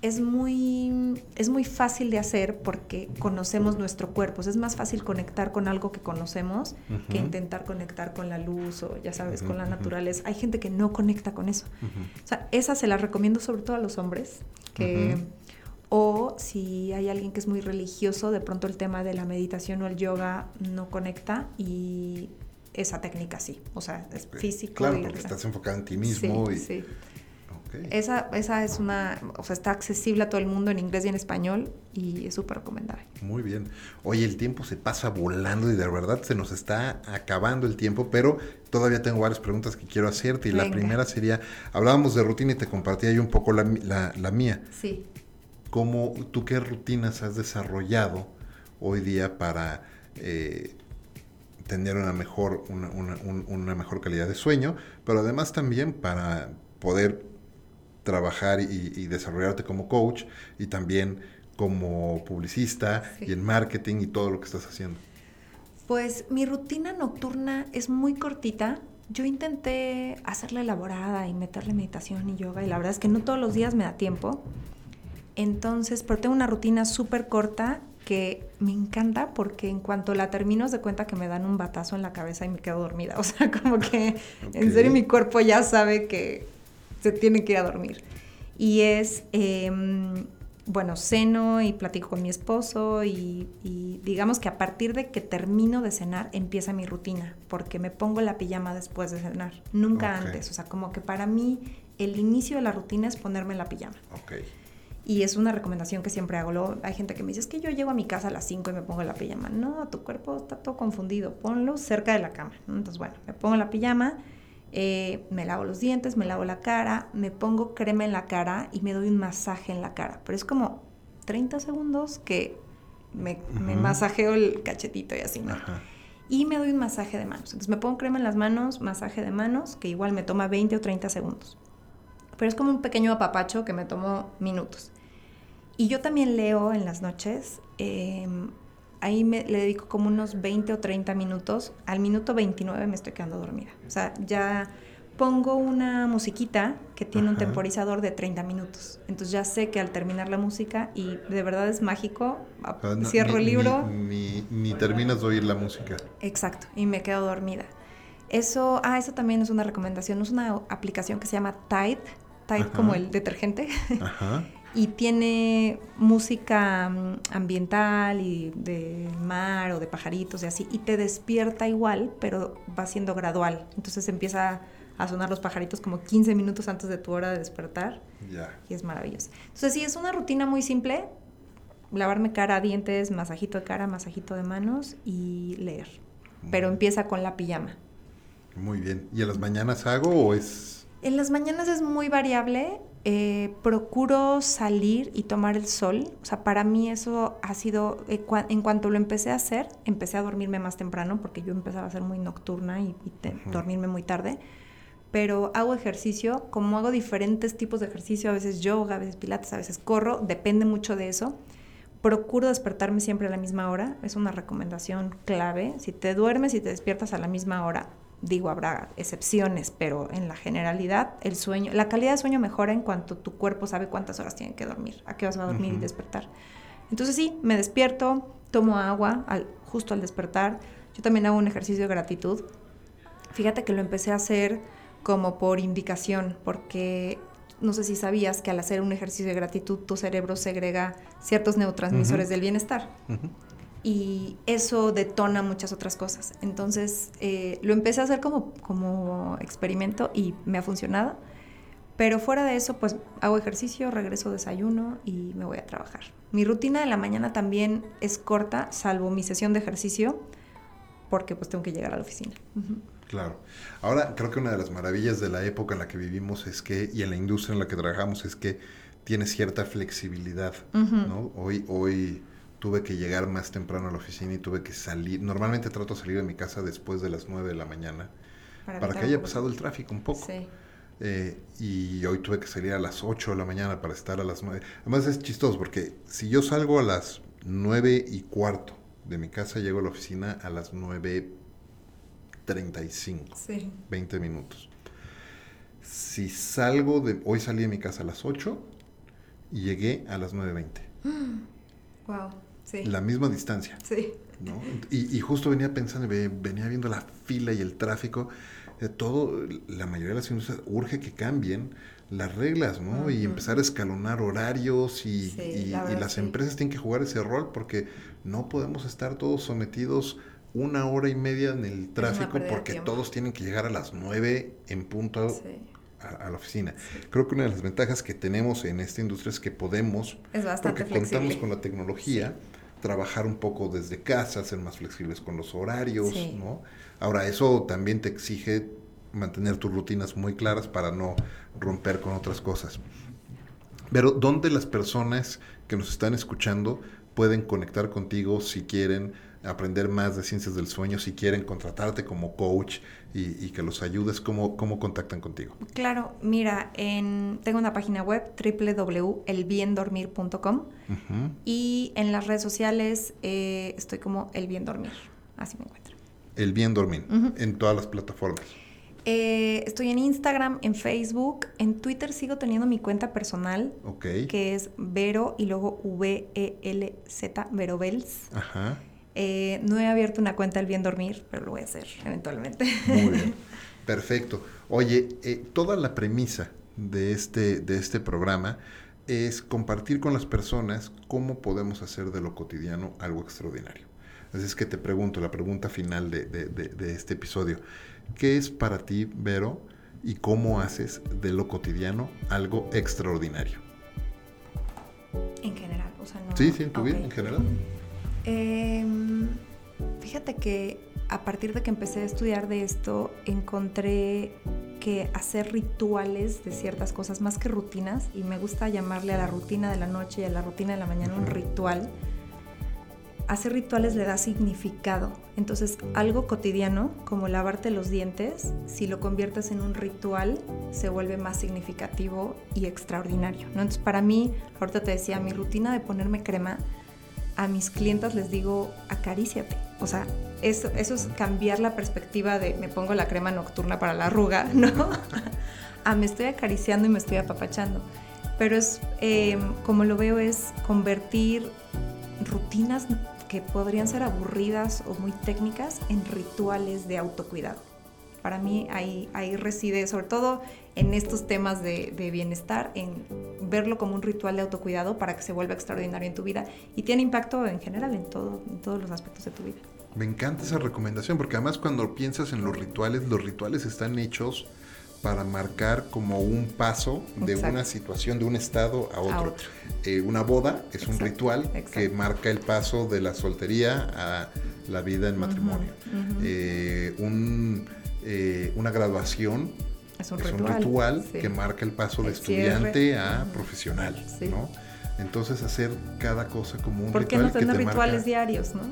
es muy, es muy fácil de hacer porque conocemos nuestro cuerpo. es más fácil conectar con algo que conocemos que intentar conectar con la luz o, ya sabes, con la naturaleza. Hay gente que no conecta con eso. O sea, esa se la recomiendo sobre todo a los hombres. Que, O si hay alguien que es muy religioso, de pronto el tema de la meditación o el yoga no conecta y esa técnica sí. O sea, es físico. Claro, porque estás enfocado en ti mismo. y... sí. Esa, esa es una, o sea, está accesible a todo el mundo en inglés y en español y es súper recomendable. Muy bien. Oye, el tiempo se pasa volando y de verdad se nos está acabando el tiempo, pero todavía tengo varias preguntas que quiero hacerte y la primera sería, hablábamos de rutina y te compartía yo un poco la, mía. Sí. ¿Cómo, tú qué rutinas has desarrollado hoy día para... Eh, tener una mejor, una, una, mejor calidad de sueño, pero además también para poder trabajar y, desarrollarte como coach y también como publicista y en marketing y todo lo que estás haciendo? Pues mi rutina nocturna es muy cortita. Yo intenté hacerla elaborada y meterle meditación y yoga y la verdad es que no todos los días me da tiempo. Entonces, pero tengo una rutina súper corta que me encanta porque en cuanto la termino de cuenta que me dan un batazo en la cabeza y me quedo dormida. O sea, como que en serio mi cuerpo ya sabe que se tiene que ir a dormir. Y es, em, bueno, ceno y platico con mi esposo y, digamos que a partir de que termino de cenar empieza mi rutina, porque me pongo la pijama después de cenar, nunca antes. O sea, como que para mí el inicio de la rutina es ponerme la pijama. Okay. Y es una recomendación que siempre hago. hay gente que me dice, es que yo llego a mi casa a las 5 y me pongo la pijama. No, tu cuerpo está todo confundido. Ponlo cerca de la cama. Entonces, bueno, me pongo la pijama eh, me lavo los dientes, me lavo la cara, me pongo crema en la cara y me doy un masaje en la cara. Pero es como 30 segundos que me, masajeo el cachetito y así, ¿no? Y me doy un masaje de manos. Entonces me pongo crema en las manos, masaje de manos, que igual me toma 20 o 30 segundos. Pero es como un pequeño apapacho que me tomó minutos. Y yo también leo en las noches. Em, ahí me, le dedico como unos 20 o 30 minutos. Al minuto 29 me estoy quedando dormida. O sea, ya pongo una musiquita que tiene un temporizador de 30 minutos. Entonces ya sé que al terminar la música, y de verdad es mágico, ah, cierro el libro. Ni, ni, terminas de oír la música. Exacto, y me quedo dormida. Eso, ah, eso también es una recomendación. Es una aplicación que se llama Tide, Tide como el detergente. Ajá. y tiene música mm, ambiental y de mar o de pajaritos y así, y te despierta igual, pero va siendo gradual. Entonces empieza a sonar los pajaritos como 15 minutos antes de tu hora de despertar. Ya. Y es maravilloso. Entonces sí, es una rutina muy simple. Lavarme cara, dientes, masajito de cara, masajito de manos y leer. Pero empieza con la pijama. Muy bien. ¿Y a las mañanas hago o es...? En las mañanas es muy variable. Eh, procuro salir y tomar el sol. O sea, para mí eso ha sido, eh, en cuanto lo empecé a hacer, empecé a dormirme más temprano porque yo empezaba a ser muy nocturna y, dormirme muy tarde. Pero hago ejercicio, como hago diferentes tipos de ejercicio, a veces yoga, a veces pilates, a veces corro, depende mucho de eso. Procuro despertarme siempre a la misma hora, es una recomendación clave. Si te duermes y te despiertas a la misma hora, digo, habrá excepciones, pero en la generalidad el sueño, la calidad de sueño mejora en cuanto tu cuerpo sabe cuántas horas tiene que dormir, a qué vas a dormir y despertar. Entonces sí, me despierto, tomo agua al, justo al despertar. Yo también hago un ejercicio de gratitud. Fíjate que lo empecé a hacer como por indicación, porque no sé si sabías que al hacer un ejercicio de gratitud tu cerebro segrega ciertos neurotransmisores del bienestar y eso detona muchas otras cosas. Entonces eh, lo empecé a hacer como, como experimento y me ha funcionado. Pero fuera de eso, pues hago ejercicio, regreso desayuno y me voy a trabajar. Mi rutina de la mañana también es corta, salvo mi sesión de ejercicio, porque pues tengo que llegar a la oficina. Claro. Ahora creo que una de las maravillas de la época en la que vivimos es que, y en la industria en la que trabajamos, es que tiene cierta flexibilidad, ¿no? Hoy, hoy tuve que llegar más temprano a la oficina y tuve que salir. Normalmente trato de salir de mi casa después de las 9 de la mañana para, que haya pasado el tráfico un poco. Eh, y hoy tuve que salir a las 8 de la mañana para estar a las 9. Además es chistoso porque si yo salgo a las 9 y cuarto de mi casa, llego a la oficina a las 9.35. Sí. 20 minutos. Si salgo de... Hoy salí de mi casa a las 8 y llegué a las 9.20. Wow. La misma distancia. Sí. Y, justo venía pensando, venía viendo la fila y el tráfico. Eh, todo, la mayoría de las industrias urge que cambien las reglas, ¿no? Y empezar a escalonar horarios y, las empresas tienen que jugar ese rol porque no podemos estar todos sometidos una hora y media en el tráfico porque todos tienen que llegar a las nueve en punto a, la oficina. Creo que una de las ventajas que tenemos en esta industria es que podemos, es porque contamos con la tecnología, trabajar un poco desde casa, ser más flexibles con los horarios, ¿no? Ahora, eso también te exige mantener tus rutinas muy claras para no romper con otras cosas. Pero, ¿dónde las personas que nos están escuchando pueden conectar contigo si quieren aprender más de ciencias del sueño, si quieren contratarte como coach y, que los ayudes, ¿cómo, ¿cómo, contactan contigo? Claro, mira, en, tengo una página web www.elbiendormir.com y en las redes sociales eh, estoy como El Bien Dormir, así me encuentro. El Bien Dormir, en todas las plataformas. Eh, estoy en Instagram, en Facebook, en Twitter sigo teniendo mi cuenta personal, que es Vero y luego V-E-L-Z, Vero Bells. Ajá. Eh, no he abierto una cuenta del Bien Dormir, pero lo voy a hacer eventualmente. Muy bien. Perfecto. Oye, eh, toda la premisa de este, de este programa es compartir con las personas cómo podemos hacer de lo cotidiano algo extraordinario. Así es que te pregunto, la pregunta final de, de este episodio, ¿qué es para ti, Vero, y cómo haces de lo cotidiano algo extraordinario? En general, o sea, no... Sí, sí, en tu vida, en general. Em, fíjate que a partir de que empecé a estudiar de esto, encontré que hacer rituales de ciertas cosas, más que rutinas, y me gusta llamarle a la rutina de la noche y a la rutina de la mañana un ritual, hacer rituales le da significado. Entonces, algo cotidiano, como lavarte los dientes, si lo conviertes en un ritual, se vuelve más significativo y extraordinario. ¿no? Entonces, para mí, ahorita te decía, mi rutina de ponerme crema a mis clientas les digo, acaríciate. O sea, eso, eso es cambiar la perspectiva de me pongo la crema nocturna para la arruga, ¿no? a me estoy acariciando y me estoy apapachando. Pero es, em, como lo veo, es convertir rutinas que podrían ser aburridas o muy técnicas en rituales de autocuidado. Para mí ahí, ahí reside, sobre todo en estos temas de, bienestar, en verlo como un ritual de autocuidado para que se vuelva extraordinario en tu vida y tiene impacto en general en, todo, en todos los aspectos de tu vida. Me encanta esa recomendación porque además cuando piensas en los rituales, los rituales están hechos para marcar como un paso de una situación, de un estado a otro. Eh, una boda es un ritual que marca el paso de la soltería a la vida en matrimonio. Eh, eh, una graduación es un ritual, que marca el paso de estudiante a profesional. Entonces hacer cada cosa como un ritual. ¿Por qué no tener rituales diarios? ¿no?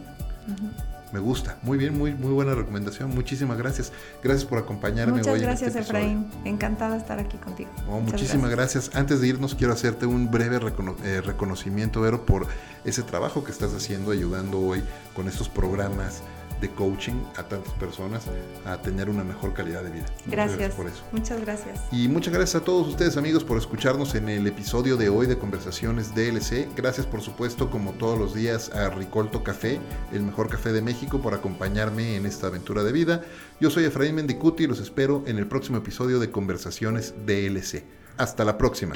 Me gusta. Muy bien, muy, muy buena recomendación. Muchísimas gracias. Gracias por acompañarme Muchas hoy. Muchas gracias, este Efraín. Encantada de estar aquí contigo. muchísimas gracias. Antes de irnos, quiero hacerte un breve eh, reconocimiento, Vero, por ese trabajo que estás haciendo, ayudando hoy con estos programas de coaching a tantas personas a tener una mejor calidad de vida. Gracias, por eso. Muchas gracias. Y muchas gracias a todos ustedes amigos por escucharnos en el episodio de hoy de Conversaciones DLC. Gracias por supuesto como todos los días a Ricolto Café, el mejor café de México, por acompañarme en esta aventura de vida. Yo soy Efraín Mendicuti y los espero en el próximo episodio de Conversaciones DLC. Hasta la próxima.